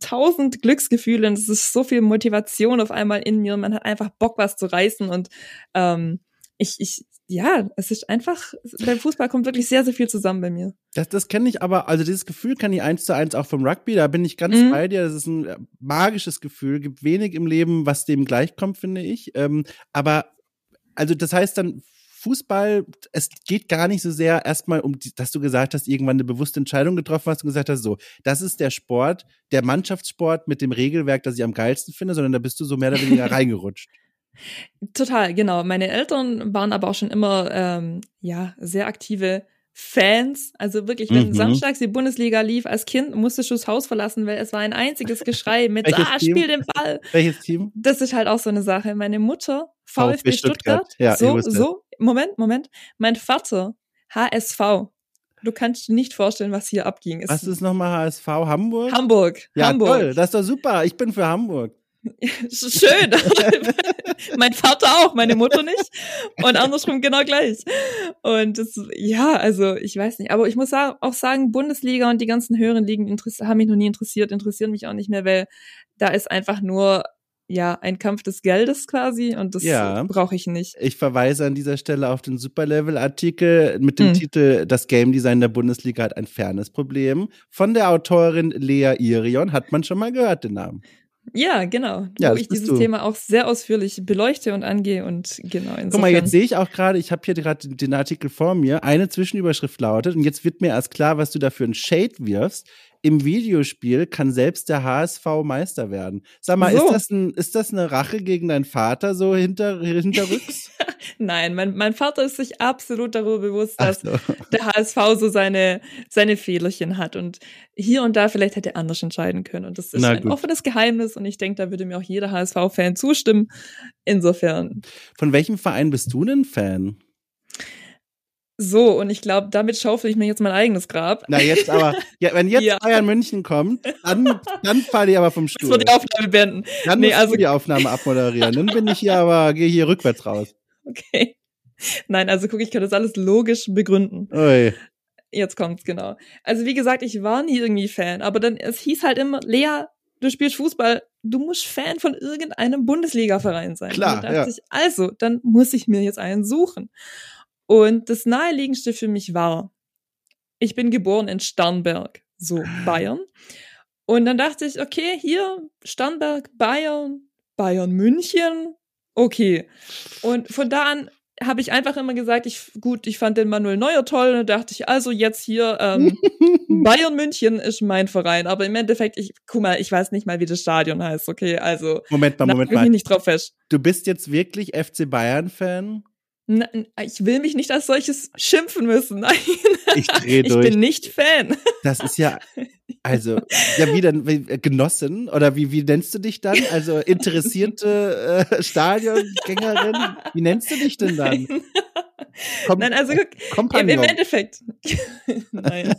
tausend Glücksgefühle und es ist so viel Motivation auf einmal in mir. Man hat einfach Bock, was zu reißen und ähm, ich, ich, ja, es ist einfach, beim Fußball kommt wirklich sehr, sehr viel zusammen bei mir. Das, das kenne ich aber, also dieses Gefühl kenne ich eins zu eins auch vom Rugby, da bin ich ganz Mhm. bei dir. Das ist ein äh, magisches Gefühl, gibt wenig im Leben, was dem gleichkommt, finde ich. Ähm, aber, also das heißt dann, Fußball, es geht gar nicht so sehr erstmal um, die, dass du gesagt hast, irgendwann eine bewusste Entscheidung getroffen hast und gesagt hast, so, das ist der Sport, der Mannschaftssport mit dem Regelwerk, das ich am geilsten finde, sondern da bist du so mehr oder weniger reingerutscht. Total, genau. Meine Eltern waren aber auch schon immer, ähm, ja, sehr aktive Fans. Also wirklich, wenn Mhm. samstags die Bundesliga lief, als Kind musstest du das Haus verlassen, weil es war ein einziges Geschrei mit, Welches ah, Team? spiel den Ball. Welches Team? Das ist halt auch so eine Sache. Meine Mutter, VfB, VfB Stuttgart. Stuttgart, Ja, so, so, Moment, Moment. Mein Vater, HSV. Du kannst dir nicht vorstellen, was hier abging. Es- Was ist nochmal HSV Hamburg? Hamburg. ja, Hamburg. toll, das ist doch super. Ich bin für Hamburg. Schön. mein Vater auch, meine Mutter nicht. Und andersrum genau gleich. Und das, ja, also ich weiß nicht. Aber ich muss auch sagen, Bundesliga und die ganzen höheren Ligen haben mich noch nie interessiert, interessieren mich auch nicht mehr, weil da ist einfach nur, ja, ein Kampf des Geldes quasi und das Ja. brauche ich nicht. Ich verweise an dieser Stelle auf den Superlevel-Artikel mit dem Hm. Titel Das Game Design der Bundesliga hat ein Fairness-Problem. Von der Autorin Lea Irion hat man schon mal gehört, den Namen. Ja, genau. Ja, wo ich dieses du. Thema auch sehr ausführlich beleuchte und angehe und genau. Insofern. Guck mal, jetzt sehe ich auch gerade, ich habe hier gerade den Artikel vor mir. Eine Zwischenüberschrift lautet, und jetzt wird mir erst klar, was du da für einen Shade wirfst. Im Videospiel kann selbst der HSV Meister werden. Sag mal, So. ist, das ein, ist das eine Rache gegen deinen Vater so hinter, hinterrücks? Nein, mein, mein Vater ist sich absolut darüber bewusst, dass so. der HSV so seine, seine Fehlerchen hat und hier und da vielleicht hätte er anders entscheiden können. Und das ist Na ein gut. offenes Geheimnis und ich denke, da würde mir auch jeder HSV-Fan zustimmen. Insofern Von welchem Verein bist du denn Fan? So und ich glaube, damit schaufel ich mir jetzt mein eigenes Grab. Na, jetzt aber, ja, wenn jetzt Ja. Bayern München kommt, dann, dann falle ich aber vom Stuhl. wird die Aufnahme beenden. Dann Nee, musst also- du die Aufnahme abmoderieren. Dann bin ich hier aber, gehe hier rückwärts raus. Okay. Nein, also guck, ich kann das alles logisch begründen. Ui. Jetzt kommt's, genau. Also wie gesagt, ich war nie irgendwie Fan, aber dann, es hieß halt immer, Lea, du spielst Fußball, du musst Fan von irgendeinem Bundesliga-Verein sein. Klar, ja. ich, also, dann muss ich mir jetzt einen suchen. Und das naheliegendste für mich war, ich bin geboren in Starnberg, so Bayern. Und dann dachte ich, okay, hier, Starnberg, Bayern, Bayern München, okay. Und von da an habe ich einfach immer gesagt, ich gut, ich fand den Manuel Neuer toll und dachte ich, also jetzt hier ähm, Bayern München ist mein Verein, aber im Endeffekt, ich guck mal, ich weiß nicht mal, wie das Stadion heißt, okay, also Moment mal, Moment mal. nicht drauf fest. Du bist jetzt wirklich FC Bayern-Fan? Na, ich will mich nicht als solches schimpfen müssen. Nein, Ich dreh ich durch. bin nicht Fan. Das ist ja, also, ja, wie denn, wie, äh, Genossin? Oder wie, wie nennst du dich dann? Also, interessierte äh, Stadiongängerin? Wie nennst du dich denn dann? Kom Nein, also guck, im, Kompagnon. im Endeffekt. Nein.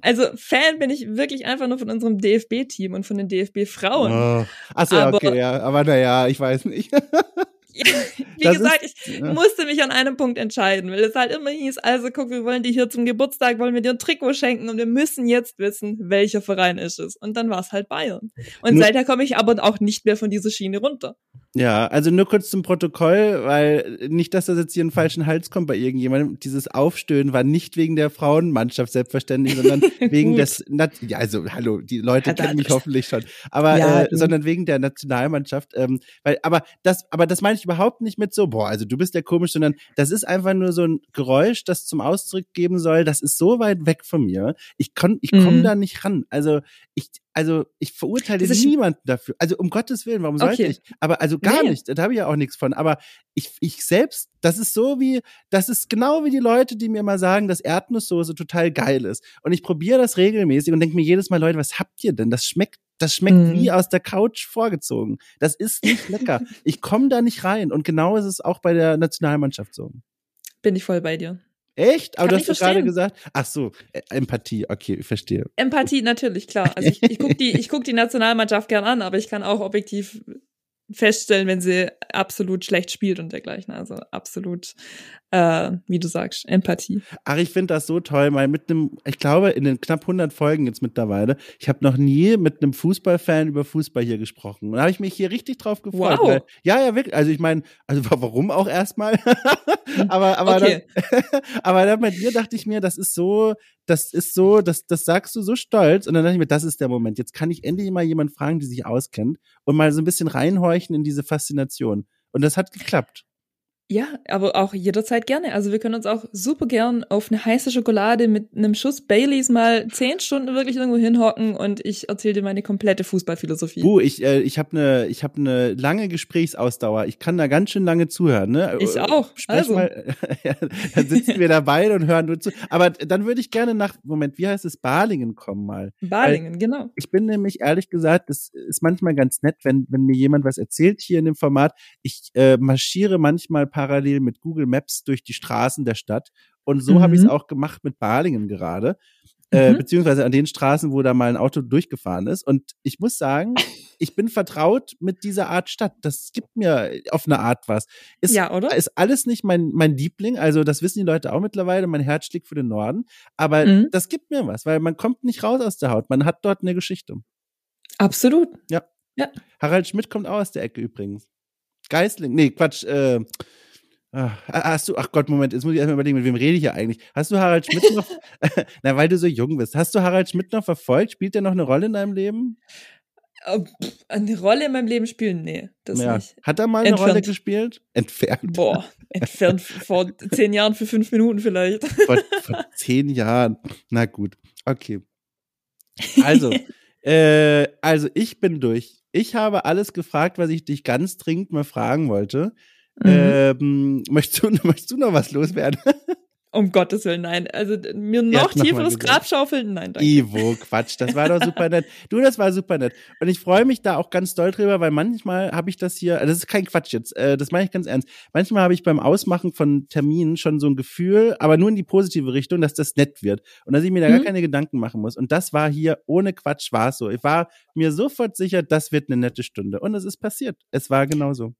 Also Fan bin ich wirklich einfach nur von unserem DFB-Team und von den DFB-Frauen. Oh. Achso, okay, ja. Aber naja, ich weiß nicht. Wie Das gesagt, ist- ich ja. musste mich an einem Punkt entscheiden, weil es halt immer hieß, also guck, wir wollen dir hier zum Geburtstag, wollen wir dir ein Trikot schenken und wir müssen jetzt wissen, welcher Verein ist es. Und dann war es halt Bayern. Und Nur- seither komme ich aber auch nicht mehr von dieser Schiene runter. Ja, also nur kurz zum Protokoll, weil nicht, dass das jetzt hier in den falschen Hals kommt bei irgendjemandem. Dieses Aufstöhnen war nicht wegen der Frauenmannschaft selbstverständlich, sondern wegen des, Nat ja, also hallo, die Leute Ja, kennen mich hoffentlich schon, aber Ja, äh, sondern wegen der Nationalmannschaft. Ähm, weil, aber das, aber das meine ich überhaupt nicht mit so, boah, also du bist ja komisch, sondern das ist einfach nur so ein Geräusch, das zum Ausdruck geben soll. Das ist so weit weg von mir. Ich kon, ich komme Mhm. da nicht ran. Also ich, also ich verurteile niemanden dafür. Also um Gottes Willen, warum sollte Okay. ich? Aber also gar Nee. nicht. Da habe ich ja auch nichts von. Aber ich, ich selbst, das ist so wie, das ist genau wie die Leute, die mir mal sagen, dass Erdnusssoße total geil ist. Und ich probiere das regelmäßig und denke mir jedes Mal, Leute, was habt ihr denn? Das schmeckt, das schmeckt Mhm. wie aus der Couch vorgezogen. Das ist nicht lecker. ich komme da nicht rein. Und genau ist es auch bei der Nationalmannschaft so. Bin ich voll bei dir. Echt? Aber Kann du hast gerade gesagt, ach so, Empathie, okay, ich verstehe. Empathie, natürlich, klar. Also ich, ich gucke die, ich guck die Nationalmannschaft gern an, aber ich kann auch objektiv feststellen, wenn sie absolut schlecht spielt und dergleichen. Also absolut, äh, wie du sagst, Empathie. Ach, ich finde das so toll, mal mit einem, ich glaube, in den knapp 100 Folgen jetzt mittlerweile, ich habe noch nie mit einem Fußballfan über Fußball hier gesprochen. Und da habe ich mich hier richtig drauf gefreut. Wow. Weil, ja, ja, wirklich. Also ich meine, also wa- warum auch erstmal? aber aber, Okay. dann, aber dann bei dir dachte ich mir, das ist so, das ist so, das, das sagst du so stolz. Und dann dachte ich mir, das ist der Moment. Jetzt kann ich endlich mal jemand fragen, die sich auskennt und mal so ein bisschen reinhorchen in diese Faszination. Und das hat geklappt. Ja, aber auch jederzeit gerne. Also wir können uns auch super gern auf eine heiße Schokolade mit einem Schuss Baileys mal zehn Stunden wirklich irgendwo hinhocken und ich erzähle dir meine komplette Fußballphilosophie. Bu, ich, äh, ich habe eine ich hab ne lange Gesprächsausdauer. Ich kann da ganz schön lange zuhören. Ne? Ich Äh, auch. Sprech Also. mal, ja, dann sitzen wir dabei und hören nur zu. Aber dann würde ich gerne nach, Moment, wie heißt es, Balingen kommen mal. Balingen, genau. Ich bin nämlich ehrlich gesagt, das ist manchmal ganz nett, wenn, wenn mir jemand was erzählt hier in dem Format. Ich äh, marschiere manchmal parallel mit Google Maps durch die Straßen der Stadt. Und so habe ich es Mhm. auch gemacht mit Balingen gerade. Äh, Mhm. beziehungsweise an den Straßen, wo da mal ein Auto durchgefahren ist. Und ich muss sagen, ich bin vertraut mit dieser Art Stadt. Das gibt mir auf eine Art was. Ist, Ja, oder? ist alles nicht mein, mein Liebling. Also, das wissen die Leute auch mittlerweile. Mein Herz schlägt für den Norden. Aber Mhm. das gibt mir was, weil man kommt nicht raus aus der Haut. Man hat dort eine Geschichte. Absolut. Ja. Ja. Harald Schmidt kommt auch aus der Ecke übrigens. Geisling, nee, Quatsch, äh, ach, hast du, ach Gott, Moment, jetzt muss ich erstmal überlegen, mit wem rede ich ja eigentlich? Hast du Harald Schmidt noch, na, weil du so jung bist, hast du Harald Schmidt noch verfolgt? Spielt der noch eine Rolle in deinem Leben? Äh, Eine Rolle in meinem Leben spielen? Nee, das ja. nicht. Hat er mal eine Entfernt. Rolle gespielt? Entfernt. Boah, entfernt vor zehn Jahren für fünf Minuten vielleicht. Vor, vor zehn Jahren. Na gut, okay. Also, äh, also ich bin durch. Ich habe alles gefragt, was ich dich ganz dringend mal fragen wollte. Mhm. Ähm, möchtest, du, möchtest du noch was loswerden? Um Gottes Willen, nein. Also mir noch tieferes. Grab schaufeln? Nein, danke. Ivo, Quatsch, das war doch super nett. Du, das war super nett. Und ich freue mich da auch ganz doll drüber, weil manchmal habe ich das hier, das ist kein Quatsch jetzt, äh, das meine ich ganz ernst. Manchmal habe ich beim Ausmachen von Terminen schon so ein Gefühl, aber nur in die positive Richtung, dass das nett wird und dass ich mir da gar Mhm. keine Gedanken machen muss. Und das war hier ohne Quatsch, war es so. Ich war mir sofort sicher, das wird eine nette Stunde. Und es ist passiert. Es war genauso.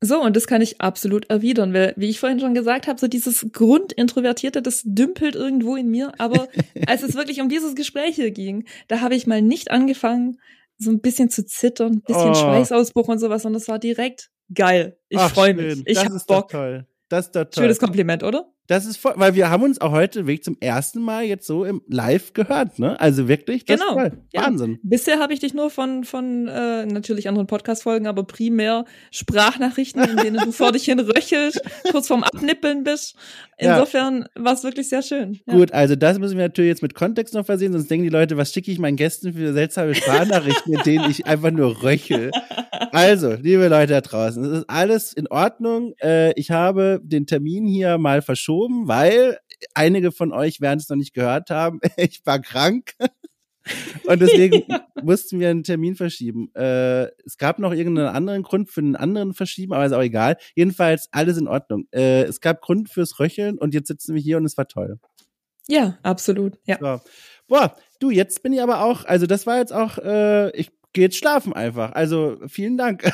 So, und das kann ich absolut erwidern, weil, wie ich vorhin schon gesagt habe, so dieses Grundintrovertierte, das dümpelt irgendwo in mir. Aber als es wirklich um dieses Gespräch hier ging, da habe ich mal nicht angefangen, so ein bisschen zu zittern, ein bisschen Oh. Schweißausbruch und sowas, und das war direkt geil. Ich freue mich. Ich das hab ist doch Bock. toll. Das ist doch toll. Schönes Kompliment, oder? Das ist voll, weil wir haben uns auch heute Weg zum ersten Mal jetzt so im Live gehört, ne? Also wirklich, das Genau, ist toll. ja. Wahnsinn. Bisher habe ich dich nur von, von äh, natürlich anderen Podcast-Folgen, aber primär Sprachnachrichten, in denen du vor dich hin röchelst, kurz vorm Abnippeln bist. Ja. Insofern war es wirklich sehr schön. Ja. Gut, also das müssen wir natürlich jetzt mit Kontext noch versehen, sonst denken die Leute, was schicke ich meinen Gästen für seltsame Sprachnachrichten, in denen ich einfach nur röchel. Also, liebe Leute da draußen, es ist alles in Ordnung. Äh, ich habe den Termin hier mal verschoben, weil einige von euch werden es noch nicht gehört haben. Ich war krank. Und deswegen mussten wir einen Termin verschieben. Äh, es gab noch irgendeinen anderen Grund für einen anderen Verschieben, aber ist auch egal. Jedenfalls alles in Ordnung. Äh, es gab Grund fürs Röcheln und jetzt sitzen wir hier und es war toll. Ja, absolut. Ja. So. Boah, du, jetzt bin ich aber auch, also das war jetzt auch, äh, ich jetzt schlafen einfach. Also vielen Dank.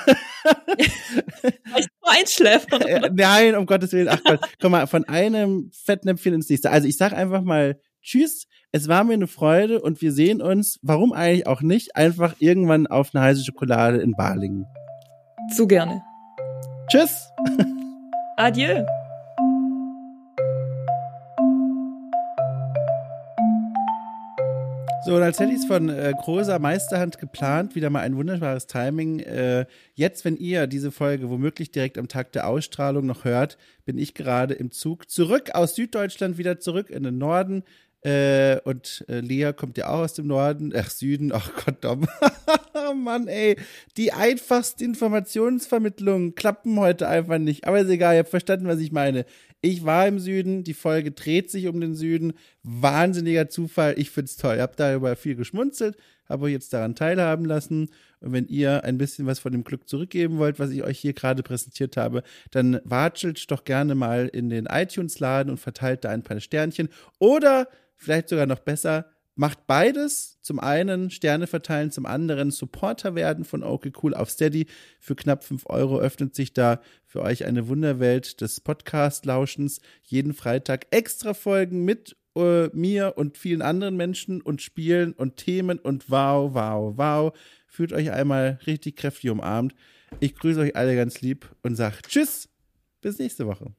Ich nur Einschläfer. Äh, Nein, um Gottes Willen. Ach Gott, komm mal, von einem Fettnäpfchen ins nächste. Also ich sag einfach mal Tschüss. Es war mir eine Freude und wir sehen uns, warum eigentlich auch nicht, einfach irgendwann auf eine heiße Schokolade in Balingen. Zu gerne. Tschüss. Adieu. So, und als hätte ich es von äh, großer Meisterhand geplant, wieder mal ein wunderbares Timing. Äh, jetzt, wenn ihr diese Folge womöglich direkt am Tag der Ausstrahlung noch hört, bin ich gerade im Zug zurück aus Süddeutschland, wieder zurück in den Norden. Äh, und äh, Lea kommt ja auch aus dem Norden, ach Süden, ach Gott, oh Mann, ey, die einfachsten Informationsvermittlungen klappen heute einfach nicht. Aber ist egal, ihr habt verstanden, was ich meine. Ich war im Süden, die Folge dreht sich um den Süden. Wahnsinniger Zufall, ich find's toll. Ich hab darüber viel geschmunzelt, habe euch jetzt daran teilhaben lassen. Und wenn ihr ein bisschen was von dem Glück zurückgeben wollt, was ich euch hier gerade präsentiert habe, dann watschelt doch gerne mal in den iTunes-Laden und verteilt da ein paar Sternchen. Oder vielleicht sogar noch besser, macht beides. Zum einen Sterne verteilen, zum anderen Supporter werden von Okay Cool auf Steady. Für knapp 5 Euro öffnet sich da für euch eine Wunderwelt des Podcast-Lauschens. Jeden Freitag extra Folgen mit äh, mir und vielen anderen Menschen und Spielen und Themen und wow, wow, wow. Fühlt euch einmal richtig kräftig umarmt. Ich grüße euch alle ganz lieb und sage Tschüss, bis nächste Woche.